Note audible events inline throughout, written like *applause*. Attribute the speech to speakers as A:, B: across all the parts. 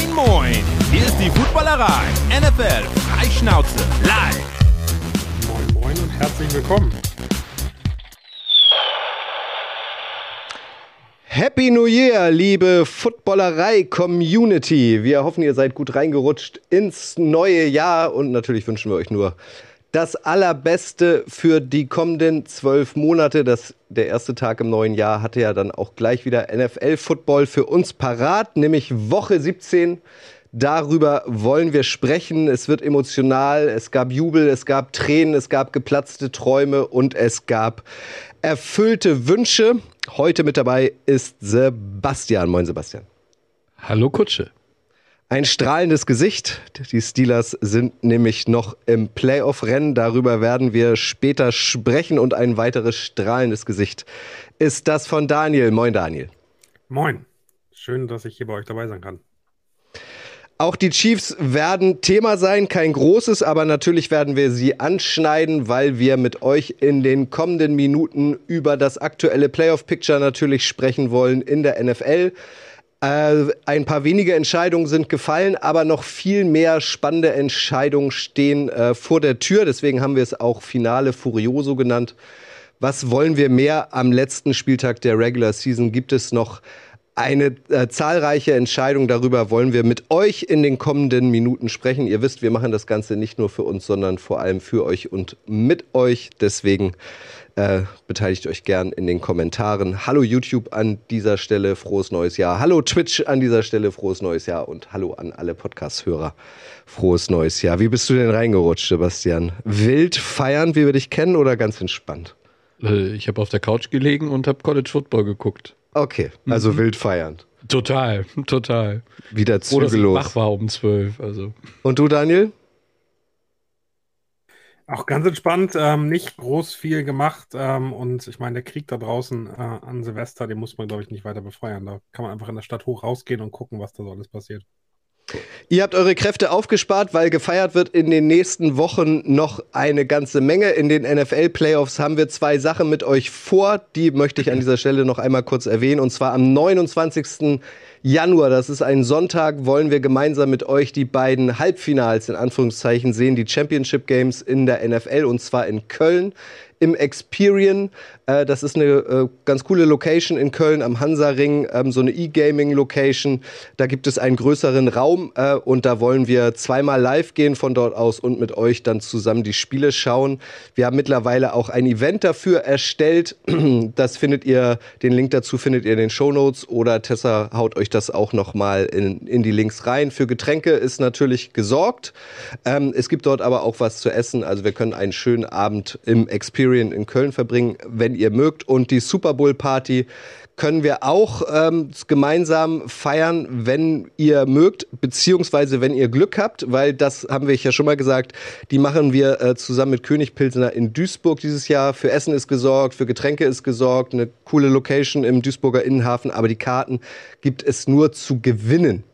A: Moin, moin! Hier ist die Footballerei. NFL Freischnauze live.
B: Moin, moin und herzlich willkommen.
C: Happy New Year, liebe Footballerei-Community. Wir hoffen, ihr seid gut reingerutscht ins neue Jahr und natürlich wünschen wir euch nur das Allerbeste für die kommenden zwölf Monate. Das, der erste Tag im neuen Jahr hatte ja dann auch gleich wieder NFL-Football für uns parat, nämlich Woche 17. Darüber wollen wir sprechen. Es wird emotional, es gab Jubel, es gab Tränen, es gab geplatzte Träume und es gab erfüllte Wünsche. Heute mit dabei ist Sebastian. Moin, Sebastian.
D: Hallo Kutsche.
C: Ein strahlendes Gesicht. Die Steelers sind nämlich noch im Playoff-Rennen. Darüber werden wir später sprechen. Und ein weiteres strahlendes Gesicht ist das von Daniel. Moin, Daniel.
B: Moin. Schön, dass ich hier bei euch dabei sein kann.
C: Auch die Chiefs werden Thema sein, kein großes, aber natürlich werden wir sie anschneiden, weil wir mit euch in den kommenden Minuten über das aktuelle Playoff-Picture natürlich sprechen wollen in der NFL. Äh, ein paar wenige Entscheidungen sind gefallen, aber noch viel mehr spannende Entscheidungen stehen äh, vor der Tür. Deswegen haben wir es auch Finale Furioso genannt. Was wollen wir mehr am letzten Spieltag der Regular Season? Gibt es noch eine äh, zahlreiche Entscheidung darüber wollen wir mit euch in den kommenden Minuten sprechen. Ihr wisst, wir machen das Ganze nicht nur für uns, sondern vor allem für euch und mit euch. Deswegen äh, beteiligt euch gern in den Kommentaren. Hallo YouTube an dieser Stelle, frohes neues Jahr. Hallo Twitch an dieser Stelle, frohes neues Jahr. Und hallo an alle Podcast-Hörer, frohes neues Jahr. Wie bist du denn reingerutscht, Sebastian? Wild feiern, wie wir dich kennen, oder ganz entspannt?
D: Äh, ich habe auf der Couch gelegen und habe College Football geguckt.
C: Okay, also mhm. wild feiernd.
D: Total, *laughs* total.
C: Wieder zügellos. Oder
D: wach war um zwölf. Also.
C: Und du, Daniel?
B: Auch ganz entspannt, ähm, nicht groß viel gemacht. Ähm, und ich meine, der Krieg da draußen äh, an Silvester, den muss man, glaube ich, nicht weiter befeuern. Da kann man einfach in der Stadt hoch rausgehen und gucken, was da so alles passiert.
C: Ihr habt eure Kräfte aufgespart, weil gefeiert wird in den nächsten Wochen noch eine ganze Menge. In den NFL-Playoffs haben wir zwei Sachen mit euch vor. Die möchte ich an dieser Stelle noch einmal kurz erwähnen. Und zwar am 29. Januar, das ist ein Sonntag, wollen wir gemeinsam mit euch die beiden Halbfinals in Anführungszeichen sehen, die Championship Games in der NFL und zwar in Köln im Experian. Äh, das ist eine äh, ganz coole Location in Köln am Hansaring, ähm, so eine E-Gaming-Location. Da gibt es einen größeren Raum äh, und da wollen wir zweimal live gehen von dort aus und mit euch dann zusammen die Spiele schauen. Wir haben mittlerweile auch ein Event dafür erstellt. *clears throat* Das findet ihr, den Link dazu findet ihr in den Show Notes oder Tessa haut euch das auch nochmal in, in die Links rein. Für Getränke ist natürlich gesorgt. Ähm, es gibt dort aber auch was zu essen. Also wir können einen schönen Abend im Experian Experience in Köln verbringen, wenn ihr mögt. Und die Super Bowl Party können wir auch ähm, gemeinsam feiern, wenn ihr mögt, beziehungsweise wenn ihr Glück habt, weil das haben wir ja schon mal gesagt, die machen wir äh, zusammen mit König Pilsener in Duisburg dieses Jahr. Für Essen ist gesorgt, für Getränke ist gesorgt, eine coole Location im Duisburger Innenhafen, aber die Karten gibt es nur zu gewinnen.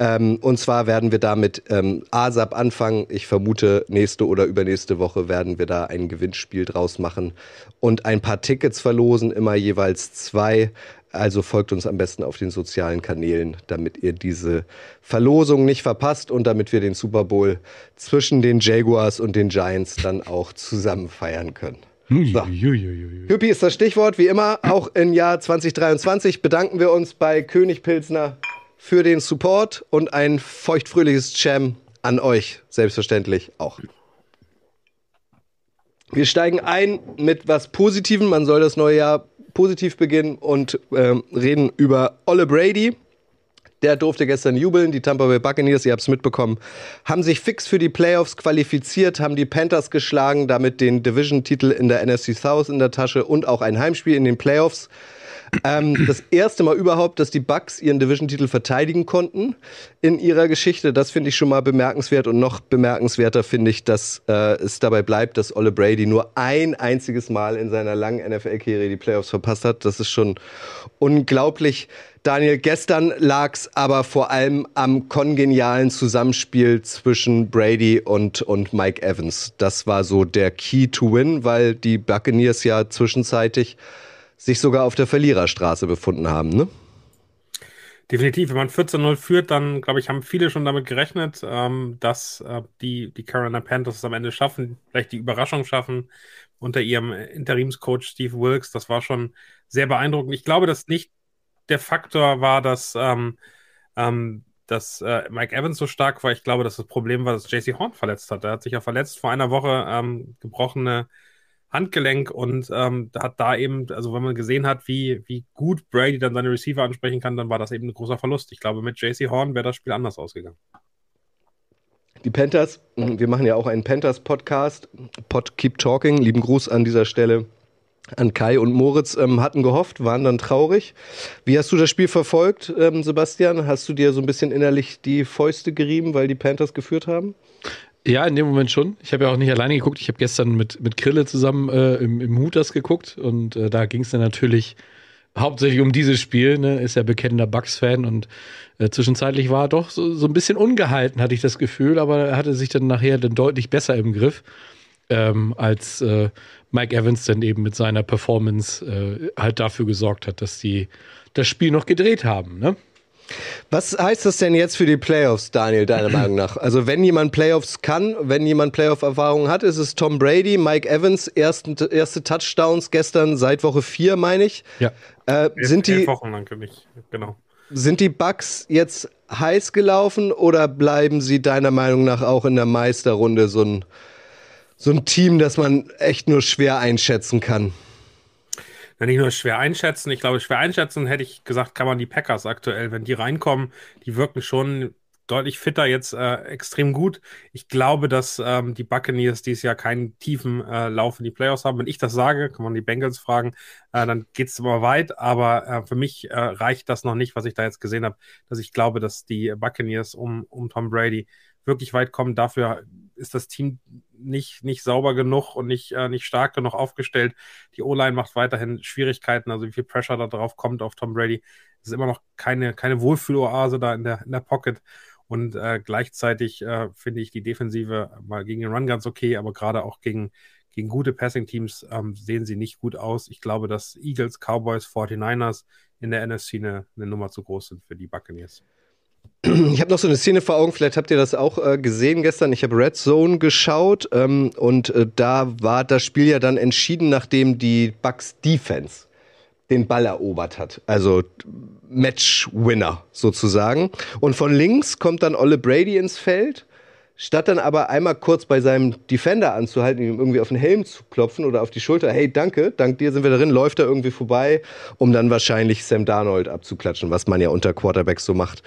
C: Ähm, und zwar werden wir da mit ähm, ASAP anfangen. Ich vermute, nächste oder übernächste Woche werden wir da ein Gewinnspiel draus machen und ein paar Tickets verlosen, immer jeweils zwei. Also folgt uns am besten auf den sozialen Kanälen, damit ihr diese Verlosung nicht verpasst und damit wir den Super Bowl zwischen den Jaguars und den Giants dann auch zusammen feiern können. So. Hüppi ist das Stichwort, wie immer. Auch im Jahr 2023 bedanken wir uns bei König Pilsner für den Support und ein feuchtfröhliches Jam an euch, selbstverständlich auch. Wir steigen ein mit was Positivem. Man soll das neue Jahr positiv beginnen und ähm, reden über Olle Brady. Der durfte gestern jubeln. Die Tampa Bay Buccaneers, ihr habt es mitbekommen, haben sich fix für die Playoffs qualifiziert, haben die Panthers geschlagen, damit den Division-Titel in der NFC South in der Tasche und auch ein Heimspiel in den Playoffs. Ähm, das erste Mal überhaupt, dass die Bucks ihren Division-Titel verteidigen konnten in ihrer Geschichte. Das finde ich schon mal bemerkenswert. Und noch bemerkenswerter finde ich, dass äh, es dabei bleibt, dass Olle Brady nur ein einziges Mal in seiner langen NFL-Karriere die Playoffs verpasst hat. Das ist schon unglaublich. Daniel, gestern lag es aber vor allem am kongenialen Zusammenspiel zwischen Brady und, und Mike Evans. Das war so der Key to Win, weil die Buccaneers ja zwischenzeitlich sich sogar auf der Verliererstraße befunden haben, ne?
B: Definitiv, wenn man 14-0 führt, dann glaube ich, haben viele schon damit gerechnet, ähm, dass äh, die, die Carolina Panthers es am Ende schaffen, vielleicht die Überraschung schaffen unter ihrem Interimscoach Steve Wilkes. Das war schon sehr beeindruckend. Ich glaube, dass nicht der Faktor war, dass, ähm, ähm, dass äh, Mike Evans so stark war. Ich glaube, dass das Problem war, dass JC Horn verletzt hat. Er hat sich ja verletzt vor einer Woche, ähm, gebrochene Handgelenk und ähm, hat da eben, also wenn man gesehen hat, wie, wie gut Brady dann seine Receiver ansprechen kann, dann war das eben ein großer Verlust. Ich glaube, mit JC Horn wäre das Spiel anders ausgegangen.
C: Die Panthers, wir machen ja auch einen Panthers-Podcast, Pod Keep Talking. Lieben Gruß an dieser Stelle an Kai und Moritz, ähm, hatten gehofft, waren dann traurig. Wie hast du das Spiel verfolgt, ähm, Sebastian? Hast du dir so ein bisschen innerlich die Fäuste gerieben, weil die Panthers geführt haben?
D: Ja, in dem Moment schon. Ich habe ja auch nicht alleine geguckt. Ich habe gestern mit, mit Krille zusammen äh, im, im Hooters geguckt und äh, da ging es dann natürlich hauptsächlich um dieses Spiel. Ne? Ist ja bekennender Bucks-Fan und äh, zwischenzeitlich war er doch so, so ein bisschen ungehalten, hatte ich das Gefühl, aber er hatte sich dann nachher dann deutlich besser im Griff, ähm, als äh, Mike Evans dann eben mit seiner Performance äh, halt dafür gesorgt hat, dass die das Spiel noch gedreht haben. Ne?
C: Was heißt das denn jetzt für die Playoffs, Daniel, deiner *clears throat* Meinung nach? Also, wenn jemand Playoffs kann, wenn jemand Playoff-Erfahrung hat, ist es Tom Brady, Mike Evans, ersten, erste Touchdowns gestern seit Woche 4, meine ich.
D: Ja.
C: Äh, sind, die,
B: Wochen lang nicht. Genau.
C: sind die Bucks jetzt heiß gelaufen oder bleiben sie deiner Meinung nach auch in der Meisterrunde so ein, so ein Team, das man echt nur schwer einschätzen kann?
B: Ja, nicht nur schwer einschätzen. Ich glaube, schwer einschätzen hätte ich gesagt, kann man die Packers aktuell, wenn die reinkommen, die wirken schon deutlich fitter jetzt äh, extrem gut. Ich glaube, dass ähm, die Buccaneers dieses Jahr keinen tiefen äh, Lauf in die Playoffs haben. Wenn ich das sage, kann man die Bengals fragen, äh, dann geht es immer weit. Aber äh, für mich äh, reicht das noch nicht, was ich da jetzt gesehen habe, dass ich glaube, dass die Buccaneers um, um Tom Brady wirklich weit kommen. Dafür ist das Team nicht, nicht sauber genug und nicht, äh, nicht stark genug aufgestellt. Die O-Line macht weiterhin Schwierigkeiten, also wie viel Pressure da drauf kommt auf Tom Brady. Es ist immer noch keine, keine Wohlfühloase da in der, in der Pocket. Und äh, gleichzeitig äh, finde ich die Defensive mal gegen den Run ganz okay, aber gerade auch gegen, gegen gute Passing-Teams ähm, sehen sie nicht gut aus. Ich glaube, dass Eagles, Cowboys, 49ers in der NFC eine, eine Nummer zu groß sind für die Buccaneers.
C: Ich habe noch so eine Szene vor Augen, vielleicht habt ihr das auch äh, gesehen gestern. Ich habe Red Zone geschaut ähm, und äh, da war das Spiel ja dann entschieden, nachdem die Bucks Defense den Ball erobert hat. Also Match-Winner sozusagen. Und von links kommt dann Olle Brady ins Feld. Statt dann aber einmal kurz bei seinem Defender anzuhalten, ihm irgendwie auf den Helm zu klopfen oder auf die Schulter, hey, danke, dank dir sind wir drin, läuft er irgendwie vorbei, um dann wahrscheinlich Sam Darnold abzuklatschen, was man ja unter Quarterbacks so macht.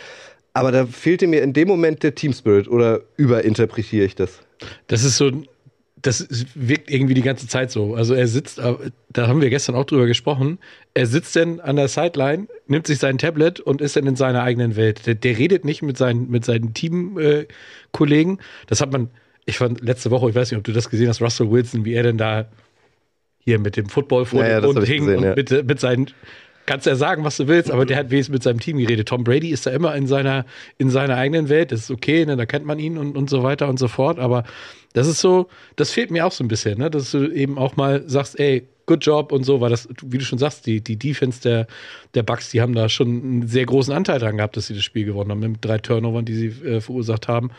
C: Aber da fehlte mir in dem Moment der Team Spirit oder überinterpretiere ich das?
D: Das ist so, das wirkt irgendwie die ganze Zeit so. Also er sitzt, äh, da haben wir gestern auch drüber gesprochen, er sitzt dann an der Sideline, nimmt sich sein Tablet und ist dann in seiner eigenen Welt. Der, der redet nicht mit seinen, mit seinen Teamkollegen. Das hat man, ich fand letzte Woche, ich weiß nicht, ob du das gesehen hast, Russell Wilson, wie er denn da hier mit dem Football vor
C: ja, ja,
D: hing
C: gesehen,
D: und
C: ja.
D: mit, mit seinen kannst ja sagen, was du willst, aber der hat wenigstens mit seinem Team geredet. Tom Brady ist da immer in seiner, in seiner eigenen Welt. Das ist okay, ne? da kennt man ihn und, und so weiter und so fort. Aber das ist so, das fehlt mir auch so ein bisschen, ne? dass du eben auch mal sagst, ey, good job und so, weil das, wie du schon sagst, die, die Defense der, der Bucks, die haben da schon einen sehr großen Anteil dran gehabt, dass sie das Spiel gewonnen haben, mit drei Turnovern, die sie äh, verursacht haben.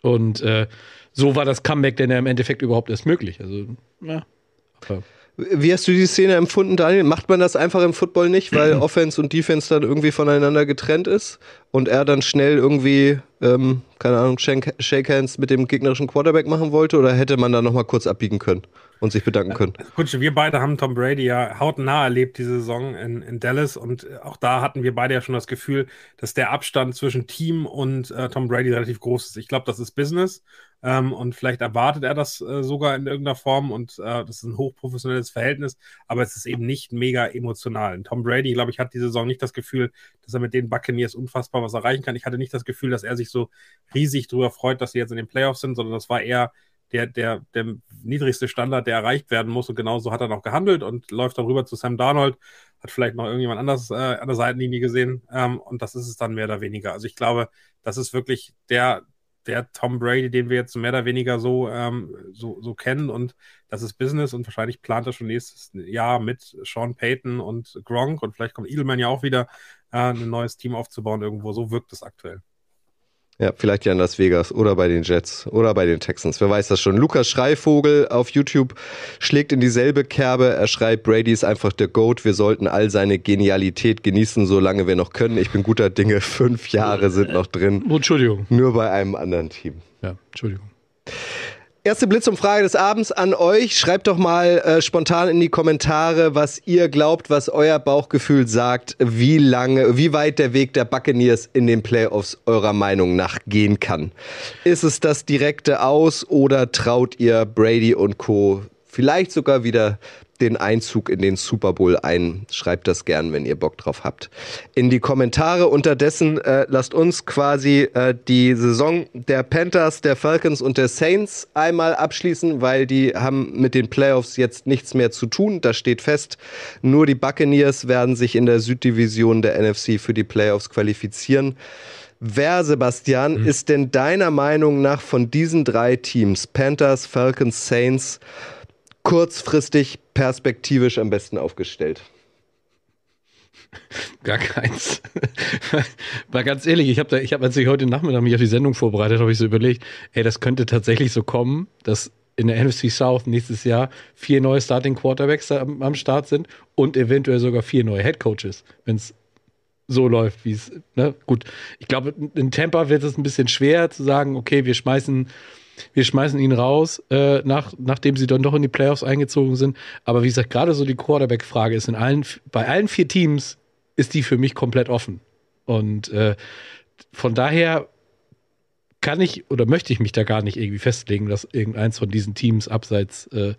D: Und äh, so war das Comeback denn ja im Endeffekt überhaupt erst möglich. Also, ja. Aber
C: Wie hast du die Szene empfunden, Daniel? Macht man das einfach im Football nicht, weil *clears throat* Offense und Defense dann irgendwie voneinander getrennt ist und er dann schnell irgendwie, ähm, keine Ahnung, Shake, Hands mit dem gegnerischen Quarterback machen wollte oder hätte man da nochmal kurz abbiegen können und sich bedanken können?
B: Gut, wir beide haben Tom Brady ja hautnah erlebt diese Saison in, in Dallas und auch da hatten wir beide ja schon das Gefühl, dass der Abstand zwischen Team und äh, Tom Brady relativ groß ist. Ich glaube, das ist Business ähm, und vielleicht erwartet er das äh, sogar in irgendeiner Form und äh, das ist ein hochprofessionelles Verhältnis, aber es ist eben nicht mega emotional. Und Tom Brady, glaube ich, hat diese Saison nicht das Gefühl, dass er mit den Buccaneers unfassbar was erreichen kann. Ich hatte nicht das Gefühl, dass er sich so riesig darüber freut, dass sie jetzt in den Playoffs sind, sondern das war eher der, der, der niedrigste Standard, der erreicht werden muss. Und genauso hat er noch gehandelt und läuft dann rüber zu Sam Darnold, hat vielleicht noch irgendjemand anders äh, an der Seitenlinie gesehen. Ähm, und das ist es dann mehr oder weniger. Also ich glaube, das ist wirklich der, der Tom Brady, den wir jetzt mehr oder weniger so, ähm, so, so kennen. Und das ist Business und wahrscheinlich plant er schon nächstes Jahr mit Sean Payton und Gronk und vielleicht kommt Edelman ja auch wieder, äh, ein neues Team aufzubauen irgendwo. So wirkt es aktuell.
C: Ja, vielleicht ja in Las Vegas oder bei den Jets oder bei den Texans. Wer weiß das schon. Lukas Schreivogel auf YouTube schlägt in dieselbe Kerbe. Er schreibt, Brady ist einfach der Goat. Wir sollten all seine Genialität genießen, solange wir noch können. Ich bin guter Dinge. *laughs* Fünf Jahre sind noch drin.
D: Entschuldigung.
C: Nur bei einem anderen Team.
D: Ja, Entschuldigung.
C: Erste Blitzumfrage des Abends an euch. Schreibt doch mal äh, spontan in die Kommentare, was ihr glaubt, was euer Bauchgefühl sagt, wie lange, wie weit der Weg der Buccaneers in den Playoffs eurer Meinung nach gehen kann. Ist es das direkte Aus oder traut ihr Brady und Co. vielleicht sogar wieder den Einzug in den Super Bowl ein. Schreibt das gern, wenn ihr Bock drauf habt. In die Kommentare unterdessen äh, lasst uns quasi äh, die Saison der Panthers, der Falcons und der Saints einmal abschließen, weil die haben mit den Playoffs jetzt nichts mehr zu tun. Das steht fest. Nur die Buccaneers werden sich in der Süddivision der NFC für die Playoffs qualifizieren. Wer, Sebastian, mhm. ist denn deiner Meinung nach von diesen drei Teams, Panthers, Falcons, Saints, kurzfristig perspektivisch am besten aufgestellt?
D: Gar keins. *laughs* War ganz ehrlich, ich habe habe, als ich heute Nachmittag mich auf die Sendung vorbereitet, habe ich so überlegt, ey, das könnte tatsächlich so kommen, dass in der NFC South nächstes Jahr vier neue Starting Quarterbacks am, am Start sind und eventuell sogar vier neue Head Coaches, wenn es so läuft, wie es, ne? Gut, ich glaube, in Tampa wird es ein bisschen schwer zu sagen, okay, wir schmeißen wir schmeißen ihn raus, äh, nach, nachdem sie dann doch in die Playoffs eingezogen sind. Aber wie gesagt, gerade so die Quarterback-Frage ist in allen, bei allen vier Teams ist die für mich komplett offen. Und äh, von daher kann ich oder möchte ich mich da gar nicht irgendwie festlegen, dass irgendeins von diesen Teams abseits äh,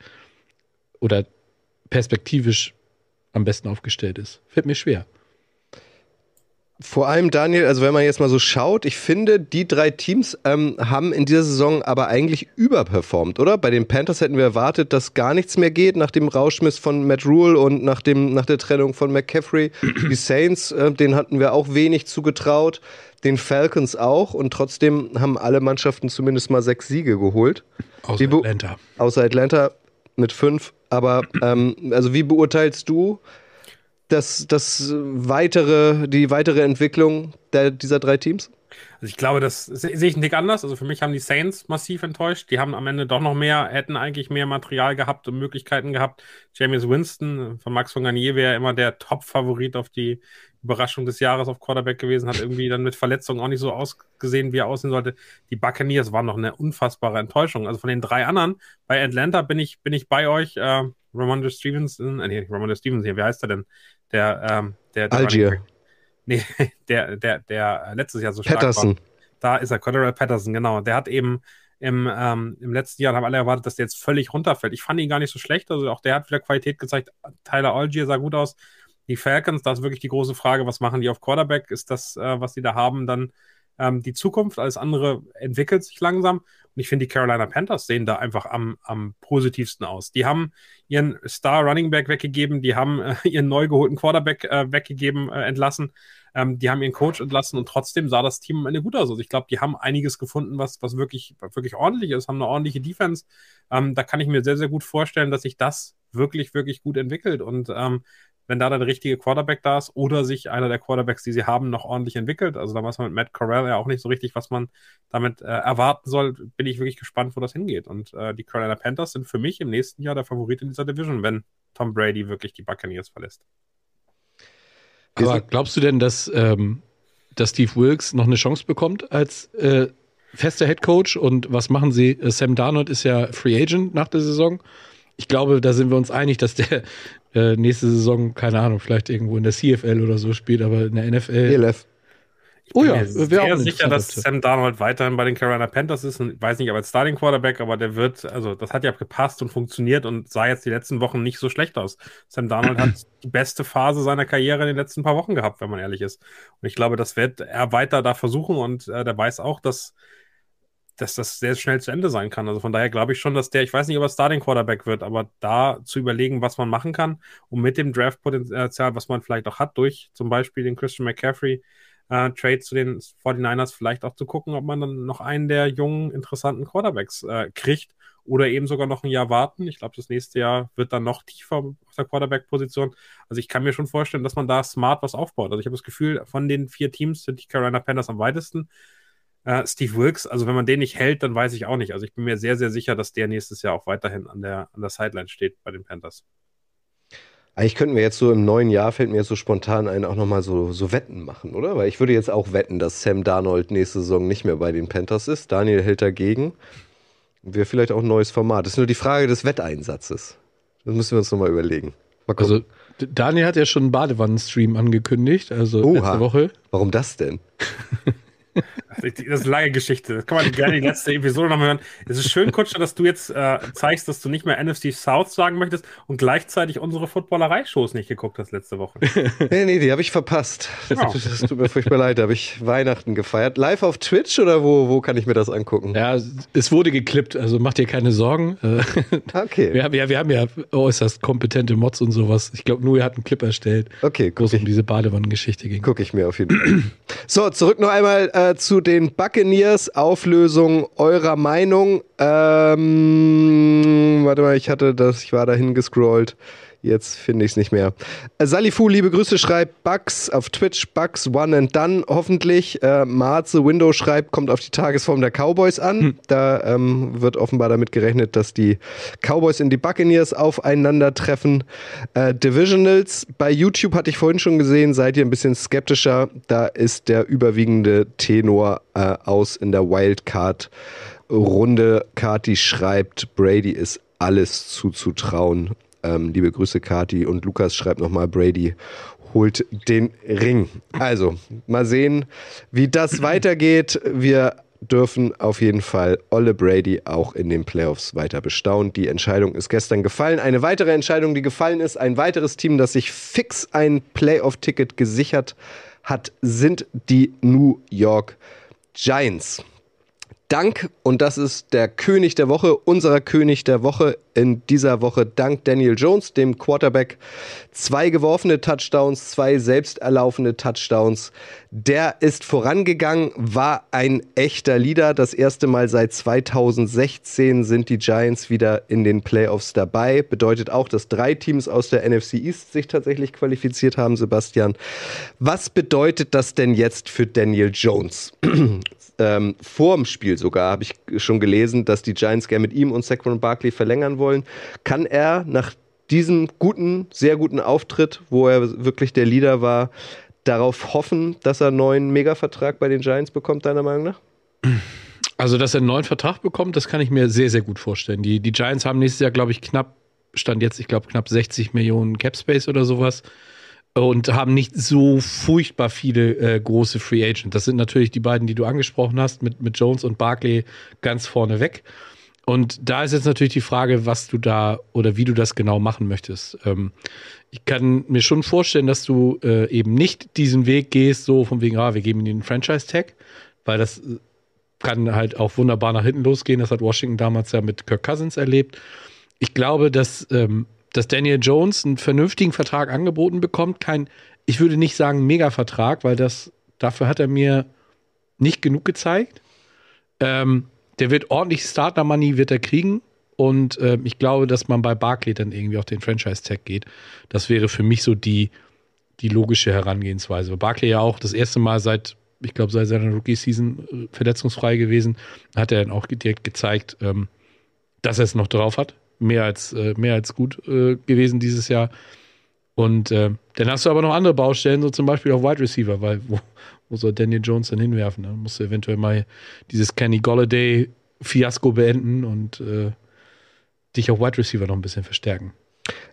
D: oder perspektivisch am besten aufgestellt ist. Fällt mir schwer.
C: Vor allem, Daniel, also wenn man jetzt mal so schaut, ich finde, die drei Teams ähm, haben in dieser Saison aber eigentlich überperformt, oder? Bei den Panthers hätten wir erwartet, dass gar nichts mehr geht nach dem Rauschmiss von Matt Rule und nach, dem, nach der Trennung von McCaffrey. Die *clears throat* Saints, äh, denen hatten wir auch wenig zugetraut, den Falcons auch und trotzdem haben alle Mannschaften zumindest mal sechs Siege geholt.
D: Außer Atlanta.
C: Außer Atlanta mit fünf. Aber ähm, also wie beurteilst du das, das weitere, die weitere Entwicklung der, dieser drei Teams?
B: Also ich glaube, das sehe ich einen anders. Also für mich haben die Saints massiv enttäuscht. Die haben am Ende doch noch mehr, hätten eigentlich mehr Material gehabt und Möglichkeiten gehabt. James Winston von Max von Garnier wäre immer der Top-Favorit auf die Überraschung des Jahres auf Quarterback gewesen, hat irgendwie dann mit Verletzungen auch nicht so ausgesehen, wie er aussehen sollte. Die Buccaneers waren noch eine unfassbare Enttäuschung. Also von den drei anderen, bei Atlanta bin ich, bin ich bei euch. Äh, Ramondre Stevenson, äh, nee, Ramondre Stevenson hier, wie heißt er denn? Der, ähm, der, der
C: Algier.
B: Nee, *laughs* der, der, der letztes Jahr so
C: stark Patterson. war.
B: Da ist er, Cordero Patterson, genau. Der hat eben im, ähm, im letzten Jahr, haben alle erwartet, dass der jetzt völlig runterfällt. Ich fand ihn gar nicht so schlecht. Also auch der hat wieder Qualität gezeigt. Tyler Algier sah gut aus. Die Falcons, da ist wirklich die große Frage, was machen die auf Quarterback? Ist das, äh, was die da haben, dann ähm, die Zukunft? Alles andere entwickelt sich langsam. Und ich finde, die Carolina Panthers sehen da einfach am, am positivsten aus. Die haben ihren Star Running Back weggegeben, die haben äh, *laughs* ihren neu geholten Quarterback äh, weggegeben, äh, entlassen. Ähm, die haben ihren Coach entlassen und trotzdem sah das Team am Ende gut aus. Also ich glaube, die haben einiges gefunden, was, was wirklich, wirklich ordentlich ist, haben eine ordentliche Defense. Ähm, da kann ich mir sehr, sehr gut vorstellen, dass sich das wirklich, wirklich gut entwickelt. Und ähm, wenn da der richtige Quarterback da ist oder sich einer der Quarterbacks, die sie haben, noch ordentlich entwickelt. Also da weiß man mit Matt Corral ja auch nicht so richtig, was man damit äh, erwarten soll. Bin ich wirklich gespannt, wo das hingeht. Und äh, die Carolina Panthers sind für mich im nächsten Jahr der Favorit in dieser Division, wenn Tom Brady wirklich die Buccaneers verlässt.
D: Aber glaubst du denn, dass, ähm, dass Steve Wilkes noch eine Chance bekommt als äh, fester Head Coach? Und was machen sie? Äh, Sam Darnold ist ja Free Agent nach der Saison ich glaube, da sind wir uns einig, dass der äh, nächste Saison, keine Ahnung, vielleicht irgendwo in der CFL oder so spielt, aber in der NFL.
C: ELF.
B: Oh ja, wäre sehr sicher, dass Sam Darnold weiterhin bei den Carolina Panthers ist und weiß nicht, ob als Starting Quarterback, aber der wird, also das hat ja gepasst und funktioniert und sah jetzt die letzten Wochen nicht so schlecht aus. Sam Darnold hat *clears throat* die beste Phase seiner Karriere in den letzten paar Wochen gehabt, wenn man ehrlich ist. Und ich glaube, das wird er weiter da versuchen und äh, der weiß auch, dass dass das sehr schnell zu Ende sein kann. Also von daher glaube ich schon, dass der, ich weiß nicht, ob er Starting Quarterback wird, aber da zu überlegen, was man machen kann, um mit dem Draft-Potenzial, was man vielleicht auch hat, durch zum Beispiel den Christian McCaffrey, äh, Trade zu den 49ers vielleicht auch zu gucken, ob man dann noch einen der jungen, interessanten Quarterbacks äh, kriegt oder eben sogar noch ein Jahr warten. Ich glaube, das nächste Jahr wird dann noch tiefer auf der Quarterback-Position. Also ich kann mir schon vorstellen, dass man da smart was aufbaut. Also ich habe das Gefühl, von den vier Teams sind die Carolina Panthers am weitesten. Äh, Steve Wilkes, also wenn man den nicht hält, dann weiß ich auch nicht. Also ich bin mir sehr, sehr sicher, dass der nächstes Jahr auch weiterhin an der, an der Sideline steht bei den Panthers.
C: Eigentlich könnten wir jetzt so im neuen Jahr, fällt mir jetzt so spontan ein, auch nochmal so, so Wetten machen, oder? Weil ich würde jetzt auch wetten, dass Sam Darnold nächste Saison nicht mehr bei den Panthers ist. Daniel hält dagegen. Wäre vielleicht auch ein neues Format. Das ist nur die Frage des Wetteinsatzes. Das müssen wir uns nochmal überlegen.
D: Mal also, Daniel hat ja schon einen Badewannenstream angekündigt, also Oha. letzte Woche.
C: Warum das denn? *laughs*
B: Das ist eine lange Geschichte. Das kann man gerne die letzte Episode nochmal hören. Es ist schön, Kutscher, dass du jetzt äh, zeigst, dass du nicht mehr NFC South sagen möchtest und gleichzeitig unsere Footballerei-Shows nicht geguckt hast letzte Woche. *laughs*
C: nee, nee, die habe ich verpasst. Das, oh. das, tut mir furchtbar leid. Da habe ich Weihnachten gefeiert. Live auf Twitch oder wo, wo kann ich mir das angucken?
D: Ja, es wurde geklippt, also mach dir keine Sorgen. *laughs* okay. Wir haben, ja, wir haben ja äußerst kompetente Mods und sowas. Ich glaube, Nui hat einen Clip erstellt,
C: okay,
D: wo es um diese Badewannengeschichte ging.
C: Gucke ich mir auf jeden Fall. so, zurück noch einmal äh, zu den Buccaneers. Auflösung eurer Meinung. Ähm, warte mal, ich hatte das, ich war dahin gescrollt. Jetzt finde ich es nicht mehr. Salifu, liebe Grüße, schreibt Bugs auf Twitch, Bugs One and Done, hoffentlich. Äh, Marze Window schreibt, kommt auf die Tagesform der Cowboys an. Hm. Da ähm, wird offenbar damit gerechnet, dass die Cowboys in die Buccaneers aufeinandertreffen. Äh, Divisionals, bei YouTube hatte ich vorhin schon gesehen, seid ihr ein bisschen skeptischer. Da ist der überwiegende Tenor äh, aus in der Wildcard. Runde Kati schreibt, Brady ist alles zuzutrauen. Ähm, liebe Grüße, Kati. Und Lukas schreibt nochmal, Brady holt den Ring. Also, mal sehen, wie das *clears throat* weitergeht. Wir dürfen auf jeden Fall Olle Brady auch in den Playoffs weiter bestaunen. Die Entscheidung ist gestern gefallen. Eine weitere Entscheidung, die gefallen ist, ein weiteres Team, das sich fix ein Playoff-Ticket gesichert hat, sind die New York Giants. Dank, und das ist der König der Woche, unserer König der Woche in dieser Woche, dank Daniel Jones, dem Quarterback. Zwei geworfene Touchdowns, zwei selbst erlaufene Touchdowns. Der ist vorangegangen, war ein echter Leader. Das erste Mal seit 2016 sind die Giants wieder in den Playoffs dabei. Bedeutet auch, dass drei Teams aus der NFC East sich tatsächlich qualifiziert haben, Sebastian. Was bedeutet das denn jetzt für Daniel Jones? *clears throat* ähm, vor dem Spiel sogar habe ich schon gelesen, dass die Giants gerne mit ihm und Saquon Barkley verlängern wollen. Kann er nach diesem guten, sehr guten Auftritt, wo er wirklich der Leader war, darauf hoffen, dass er einen neuen Megavertrag bei den Giants bekommt, deiner Meinung nach?
D: Also, dass er einen neuen Vertrag bekommt, das kann ich mir sehr, sehr gut vorstellen. Die, die Giants haben nächstes Jahr, glaube ich, knapp, stand jetzt, ich glaube, knapp 60 Millionen Cap Space oder sowas und haben nicht so furchtbar viele äh, große Free Agents. Das sind natürlich die beiden, die du angesprochen hast, mit, mit Jones und Barkley ganz vorne weg. Und da ist jetzt natürlich die Frage, was du da oder wie du das genau machen möchtest. Ähm, ich kann mir schon vorstellen, dass du äh, eben nicht diesen Weg gehst, so von wegen, ah, wir geben ihnen den Franchise-Tag, weil das äh, kann halt auch wunderbar nach hinten losgehen. Das hat Washington damals ja mit Kirk Cousins erlebt. Ich glaube, dass ähm, dass Daniel Jones einen vernünftigen Vertrag angeboten bekommt. Kein, ich würde nicht sagen Mega-Vertrag, weil das, dafür hat er mir nicht genug gezeigt. Ähm, der wird ordentlich Starter-Money wird er kriegen. Und äh, ich glaube, dass man bei Barclay dann irgendwie auf den Franchise-Tag geht. Das wäre für mich so die, die logische Herangehensweise. Barclay ja auch das erste Mal seit, ich glaube, seit seiner Rookie-Season äh, verletzungsfrei gewesen. Hat er dann auch direkt gezeigt, ähm, dass er es noch drauf hat mehr als, äh, mehr als gut äh, gewesen dieses Jahr. Und äh, dann hast du aber noch andere Baustellen, so zum Beispiel auf Wide Receiver, weil wo, wo soll Daniel Jones dann hinwerfen? Dann musst du eventuell mal dieses Kenny Golladay-Fiasko beenden und äh, dich auf Wide Receiver noch ein bisschen verstärken.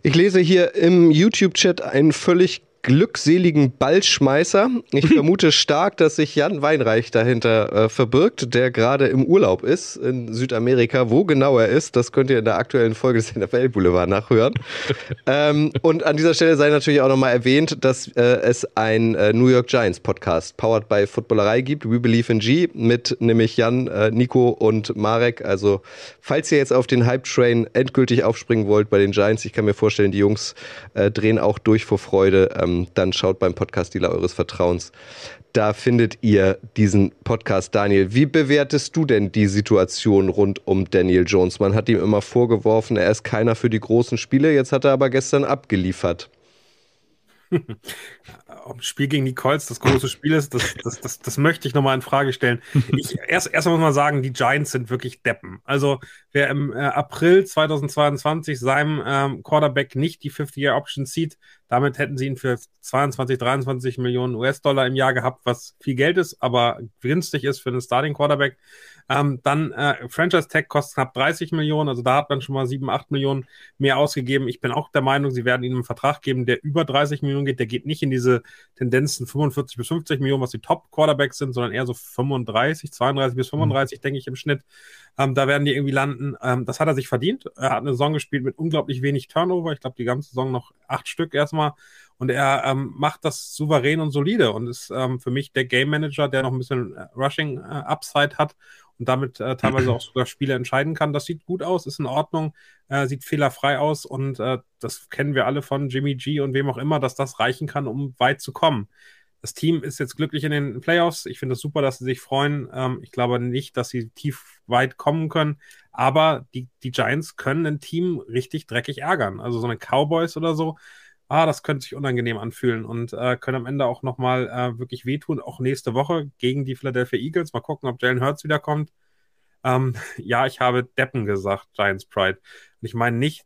C: Ich lese hier im YouTube-Chat einen völlig glückseligen Ballschmeißer. Ich *laughs* vermute stark, dass sich Jan Weinreich dahinter äh, verbirgt, der gerade im Urlaub ist in Südamerika. Wo genau er ist, das könnt ihr in der aktuellen Folge des NFL Boulevard nachhören. *laughs* ähm, und an dieser Stelle sei natürlich auch nochmal erwähnt, dass äh, es ein äh, New York Giants Podcast powered by Footballerei gibt, We Believe in G, mit nämlich Jan, äh, Nico und Marek. Also falls ihr jetzt auf den Hype Train endgültig aufspringen wollt bei den Giants, ich kann mir vorstellen, die Jungs äh, drehen auch durch vor Freude. Ähm, ähm, dann schaut beim Podcast-Dealer eures Vertrauens. Da findet ihr diesen Podcast, Daniel. Wie bewertest du denn die Situation rund um Daniel Jones? Man hat ihm immer vorgeworfen, er ist keiner für die großen Spiele. Jetzt hat er aber gestern abgeliefert. *laughs*
B: Ob das Spiel gegen die Colts das große Spiel ist, das, das, das, das möchte ich nochmal in Frage stellen. *laughs* Ich, erst, erst muss man sagen, die Giants sind wirklich Deppen. Also, wer im äh, April 2022 seinem ähm, Quarterback nicht die 50-Year-Option zieht, damit hätten sie ihn für 22, 23 Millionen US-Dollar im Jahr gehabt, was viel Geld ist, aber günstig ist für einen Starting-Quarterback. Ähm, dann äh, Franchise Tag kostet knapp 30 Millionen, also da hat man schon mal 7, 8 Millionen mehr ausgegeben. Ich bin auch der Meinung, sie werden ihm einen Vertrag geben, der über 30 Millionen geht. Der geht nicht in diese Tendenzen 45 bis 50 Millionen, was die Top-Quarterbacks sind, sondern eher so 35, 32 bis 35, mhm. denke ich, im Schnitt. Ähm, da werden die irgendwie landen. Ähm, das hat er sich verdient. Er hat eine Saison gespielt mit unglaublich wenig Turnover. Ich glaube, die ganze Saison noch acht Stück erstmal. Und er ähm, macht das souverän und solide und ist ähm, für mich der Game Manager, der noch ein bisschen äh, Rushing äh, Upside hat und damit äh, teilweise auch *clears throat* sogar Spiele entscheiden kann. Das sieht gut aus, ist in Ordnung, äh, sieht fehlerfrei aus und äh, das kennen wir alle von Jimmy G und wem auch immer, dass das reichen kann, um weit zu kommen. Das Team ist jetzt glücklich in den Playoffs. Ich finde es das super, dass sie sich freuen. Ähm, ich glaube nicht, dass sie tief weit kommen können, aber die, die Giants können ein Team richtig dreckig ärgern. Also so eine Cowboys oder so, ah, das könnte sich unangenehm anfühlen und äh, können am Ende auch nochmal äh, wirklich wehtun, auch nächste Woche gegen die Philadelphia Eagles. Mal gucken, ob Jalen Hurts wiederkommt. Ähm, ja, ich habe Deppen gesagt, Giants Pride. Und ich meine nicht,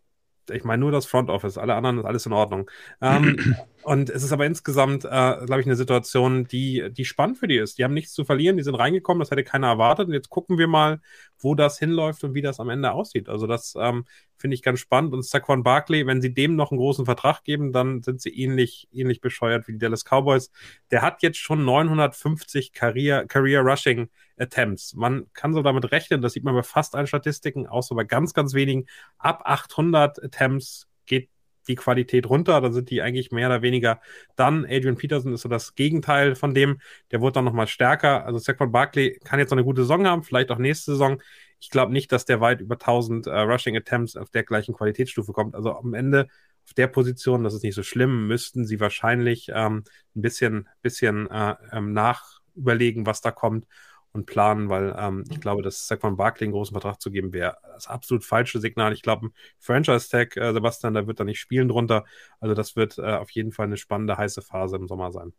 B: ich meine nur das Front Office, alle anderen ist alles in Ordnung. Ähm, *clears throat* und es ist aber insgesamt, äh, glaube ich, eine Situation, die, die spannend für die ist. Die haben nichts zu verlieren, die sind reingekommen, das hätte keiner erwartet. Und jetzt gucken wir mal, wo das hinläuft und wie das am Ende aussieht. Also das ähm, finde ich ganz spannend. Und Saquon Barkley, wenn sie dem noch einen großen Vertrag geben, dann sind sie ähnlich, ähnlich bescheuert wie die Dallas Cowboys. Der hat jetzt schon 950 Career, Career Rushing Attempts. Man kann so damit rechnen, das sieht man bei fast allen Statistiken, außer bei ganz, ganz wenigen. Ab 800 Attempts geht die Qualität runter, dann sind die eigentlich mehr oder weniger dann. Adrian Peterson ist so das Gegenteil von dem, der wurde dann nochmal stärker. Also Saquon Barkley kann jetzt noch eine gute Saison haben, vielleicht auch nächste Saison. Ich glaube nicht, dass der weit über 1000 äh, Rushing Attempts auf der gleichen Qualitätsstufe kommt. Also am Ende auf der Position, das ist nicht so schlimm, müssten sie wahrscheinlich ähm, ein bisschen, bisschen äh, ähm, nachüberlegen, was da kommt und planen, weil ähm, ich glaube, dass Saquon Barkley einen großen Vertrag zu geben wäre das absolut falsche Signal. Ich glaube, ein Franchise-Tag, äh, Sebastian, da wird er nicht spielen drunter. Also das wird äh, auf jeden Fall eine spannende, heiße Phase im Sommer sein.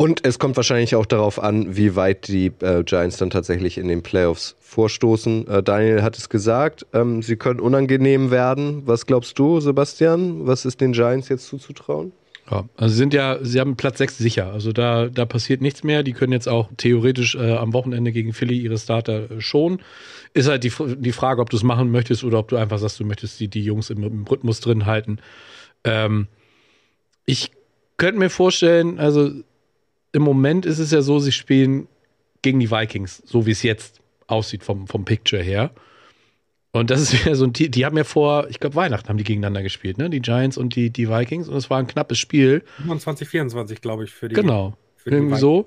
C: Und es kommt wahrscheinlich auch darauf an, wie weit die äh, Giants dann tatsächlich in den Playoffs vorstoßen. Äh, Daniel hat es gesagt, ähm, sie können unangenehm werden. Was glaubst du, Sebastian? Was ist den Giants jetzt zuzutrauen?
D: Ja, also sie sind ja, sie haben Platz 6 sicher. Also da, da passiert nichts mehr. Die können jetzt auch theoretisch äh, am Wochenende gegen Philly ihre Starter äh, schon. Ist halt die, die Frage, ob du es machen möchtest oder ob du einfach sagst, du möchtest die, die Jungs im, im Rhythmus drin halten. Ähm, ich könnte mir vorstellen, also im Moment ist es ja so, sie spielen gegen die Vikings, so wie es jetzt aussieht vom, vom Picture her. Und das ist wieder so ein, die, die haben ja vor, ich glaube, Weihnachten haben die gegeneinander gespielt, ne? Die Giants und die, die Vikings. Und es war ein knappes Spiel.
B: 25, 24, glaube ich, für die.
D: Genau. Für die irgendwie Vikings. so.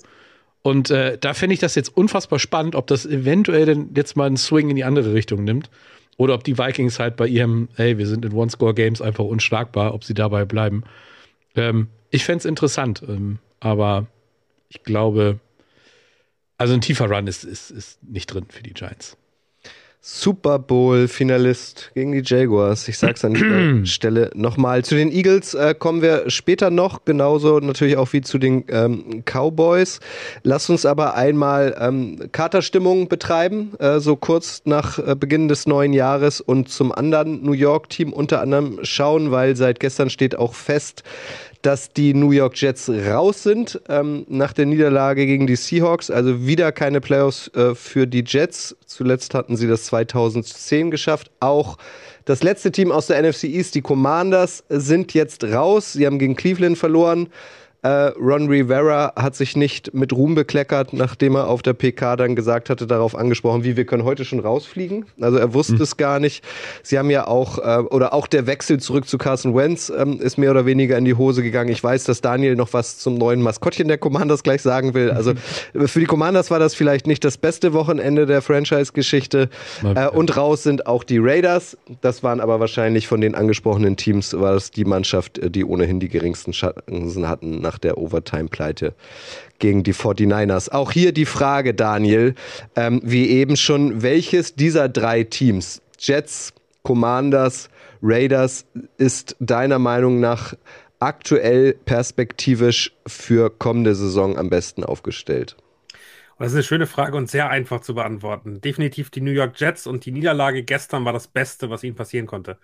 D: Und äh, da fände ich das jetzt unfassbar spannend, ob das eventuell denn jetzt mal einen Swing in die andere Richtung nimmt. Oder ob die Vikings halt bei ihrem, hey, wir sind in One-Score-Games einfach unschlagbar, ob sie dabei bleiben. Ähm, ich fände es interessant, ähm, aber ich glaube, also ein tiefer Run ist, ist, ist nicht drin für die Giants.
C: Super Bowl-Finalist gegen die Jaguars. Ich sag's an dieser *clears throat* Stelle nochmal. Zu den Eagles äh, kommen wir später noch, genauso natürlich auch wie zu den ähm, Cowboys. Lass uns aber einmal ähm, Katerstimmung betreiben, äh, so kurz nach äh, Beginn des neuen Jahres und zum anderen New York-Team unter anderem schauen, weil seit gestern steht auch fest, dass die New York Jets raus sind ähm, nach der Niederlage gegen die Seahawks. Also wieder keine Playoffs äh, für die Jets. Zuletzt hatten sie das 2010 geschafft. Auch das letzte Team aus der NFC East, die Commanders, sind jetzt raus. Sie haben gegen Cleveland verloren. Äh, Ron Rivera hat sich nicht mit Ruhm bekleckert, nachdem er auf der PK dann gesagt hatte, darauf angesprochen, wie wir können heute schon rausfliegen. Also er wusste mhm. es gar nicht. Sie haben ja auch, äh, oder auch der Wechsel zurück zu Carson Wentz ähm, ist mehr oder weniger in die Hose gegangen. Ich weiß, dass Daniel noch was zum neuen Maskottchen der Commanders gleich sagen will. *laughs* Also für die Commanders war das vielleicht nicht das beste Wochenende der Franchise-Geschichte. Äh, und raus sind auch die Raiders. Das waren aber wahrscheinlich von den angesprochenen Teams, war das die Mannschaft, äh, die ohnehin die geringsten Chancen hatten nach der Overtime-Pleite gegen die 49ers. Auch hier die Frage, Daniel, ähm, wie eben schon, welches dieser drei Teams, Jets, Commanders, Raiders, ist deiner Meinung nach aktuell perspektivisch für kommende Saison am besten aufgestellt?
B: Das ist eine schöne Frage und sehr einfach zu beantworten. Definitiv die New York Jets und die Niederlage gestern war das Beste, was ihnen passieren konnte.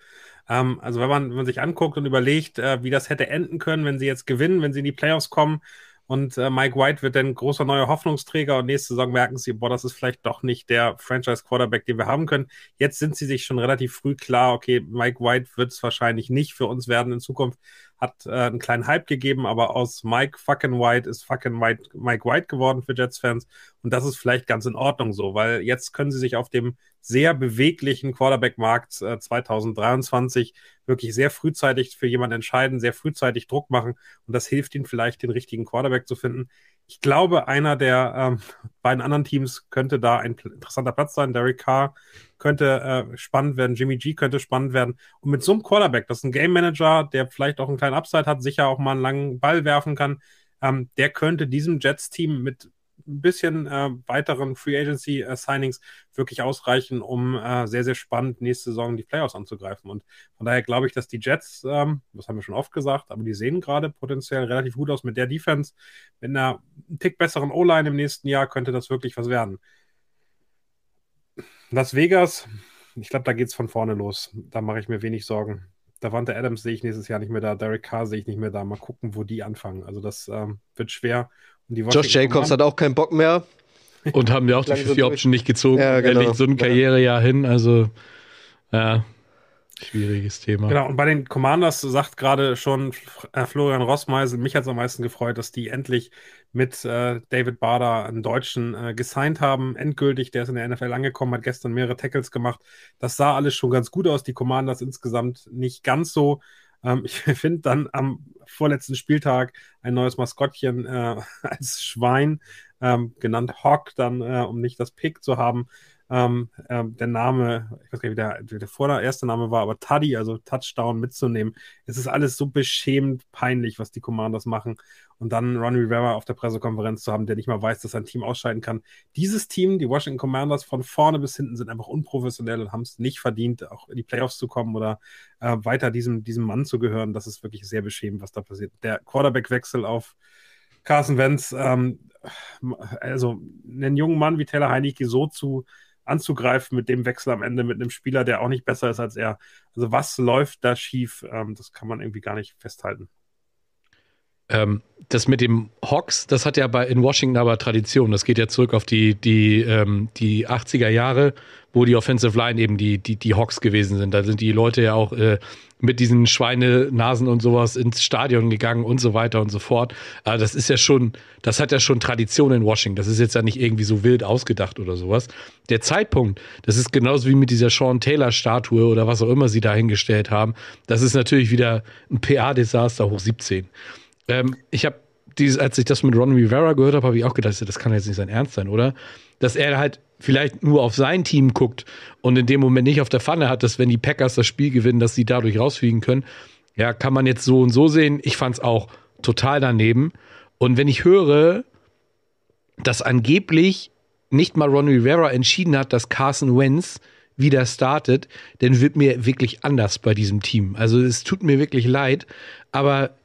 B: Ähm, also wenn man, wenn man sich anguckt und überlegt, äh, wie das hätte enden können, wenn sie jetzt gewinnen, wenn sie in die Playoffs kommen und äh, Mike White wird dann großer neuer Hoffnungsträger und nächste Saison merken sie, boah, das ist vielleicht doch nicht der Franchise-Quarterback, den wir haben können. Jetzt sind sie sich schon relativ früh klar, okay, Mike White wird es wahrscheinlich nicht für uns werden in Zukunft hat äh, einen kleinen Hype gegeben, aber aus Mike fucking White ist fucking White, Mike White geworden für Jets-Fans. Und das ist vielleicht ganz in Ordnung so, weil jetzt können sie sich auf dem sehr beweglichen Quarterback-Markt äh, 2023 wirklich sehr frühzeitig für jemanden entscheiden, sehr frühzeitig Druck machen. Und das hilft ihnen vielleicht, den richtigen Quarterback zu finden. Ich glaube, einer der ähm, *laughs* beiden anderen Teams könnte da ein interessanter Platz sein. Derek Carr könnte äh, spannend werden, Jimmy G könnte spannend werden. Und mit so einem Quarterback, das ist ein Game Manager, der vielleicht auch einen kleinen Upside hat, sicher auch mal einen langen Ball werfen kann, ähm, der könnte diesem Jets-Team mit ein bisschen äh, weiteren Free Agency äh, Signings wirklich ausreichen, um äh, sehr, sehr spannend nächste Saison die Playoffs anzugreifen. Und von daher glaube ich, dass die Jets, ähm, das haben wir schon oft gesagt, aber die sehen gerade potenziell relativ gut aus mit der Defense. Mit einer einen Tick besseren O-Line im nächsten Jahr könnte das wirklich was werden. Las Vegas, ich glaube, da geht es von vorne los. Da mache ich mir wenig Sorgen. Davante Adams sehe ich nächstes Jahr nicht mehr da, Derek Carr sehe ich nicht mehr da. Mal gucken, wo die anfangen. Also das ähm, wird schwer.
C: Josh Jacobs hat auch keinen Bock mehr.
D: Und haben ja auch die Fifty Option nicht gezogen. Ja, genau. Er legt so ein Karrierejahr hin. Also, ja, schwieriges Thema.
B: Genau, und bei den Commanders sagt gerade schon äh, Florian Rossmeisel, mich hat es am meisten gefreut, dass die endlich mit äh, David Bader einen Deutschen äh, gesigned haben. Endgültig, der ist in der NFL angekommen, hat gestern mehrere Tackles gemacht. Das sah alles schon ganz gut aus. Die Commanders insgesamt nicht ganz so. Ähm, ich *laughs* finde dann am vorletzten Spieltag ein neues Maskottchen äh, *laughs* als Schwein, ähm, genannt Hawk, dann, äh, um nicht das Pick zu haben. Ähm, ähm, der Name, ich weiß gar nicht, wie der, wie der vor der erste Name war, aber Tuddy, also Touchdown mitzunehmen. Es ist alles so beschämend peinlich, was die Commanders machen und dann Ronnie Rivera auf der Pressekonferenz zu haben, der nicht mal weiß, dass sein Team ausscheiden kann. Dieses Team, die Washington Commanders, von vorne bis hinten sind einfach unprofessionell und haben es nicht verdient, auch in die Playoffs zu kommen oder äh, weiter diesem, diesem Mann zu gehören. Das ist wirklich sehr beschämend, was da passiert. Der Quarterback-Wechsel auf Carson Wentz, ähm, also einen jungen Mann wie Taylor Heineke so zu anzugreifen mit dem Wechsel am Ende, mit einem Spieler, der auch nicht besser ist als er. Also was läuft da schief? Ähm, das kann man irgendwie gar nicht festhalten.
D: Ähm, das mit dem Hawks, das hat ja bei in Washington aber Tradition. Das geht ja zurück auf die, die, ähm, die 80er Jahre, wo die Offensive Line eben die, die, die Hawks gewesen sind. Da sind die Leute ja auch äh, mit diesen Schweinenasen und sowas ins Stadion gegangen und so weiter und so fort. Aber das ist ja schon, das hat ja schon Tradition in Washington. Das ist jetzt ja nicht irgendwie so wild ausgedacht oder sowas. Der Zeitpunkt, das ist genauso wie mit dieser Sean Taylor Statue oder was auch immer sie da hingestellt haben. Das ist natürlich wieder ein PA-Desaster hoch 17. Ähm, ich habe als ich das mit Ron Rivera gehört habe, habe ich auch gedacht, das kann jetzt nicht sein Ernst sein, oder? Dass er halt vielleicht nur auf sein Team guckt und in dem Moment nicht auf der Pfanne hat, dass wenn die Packers das Spiel gewinnen, dass sie dadurch rausfliegen können. Ja, kann man jetzt so und so sehen. Ich fand es auch total daneben. Und wenn ich höre, dass angeblich nicht mal Ron Rivera entschieden hat, dass Carson Wentz wieder startet, dann wird mir wirklich anders bei diesem Team. Also es tut mir wirklich leid, aber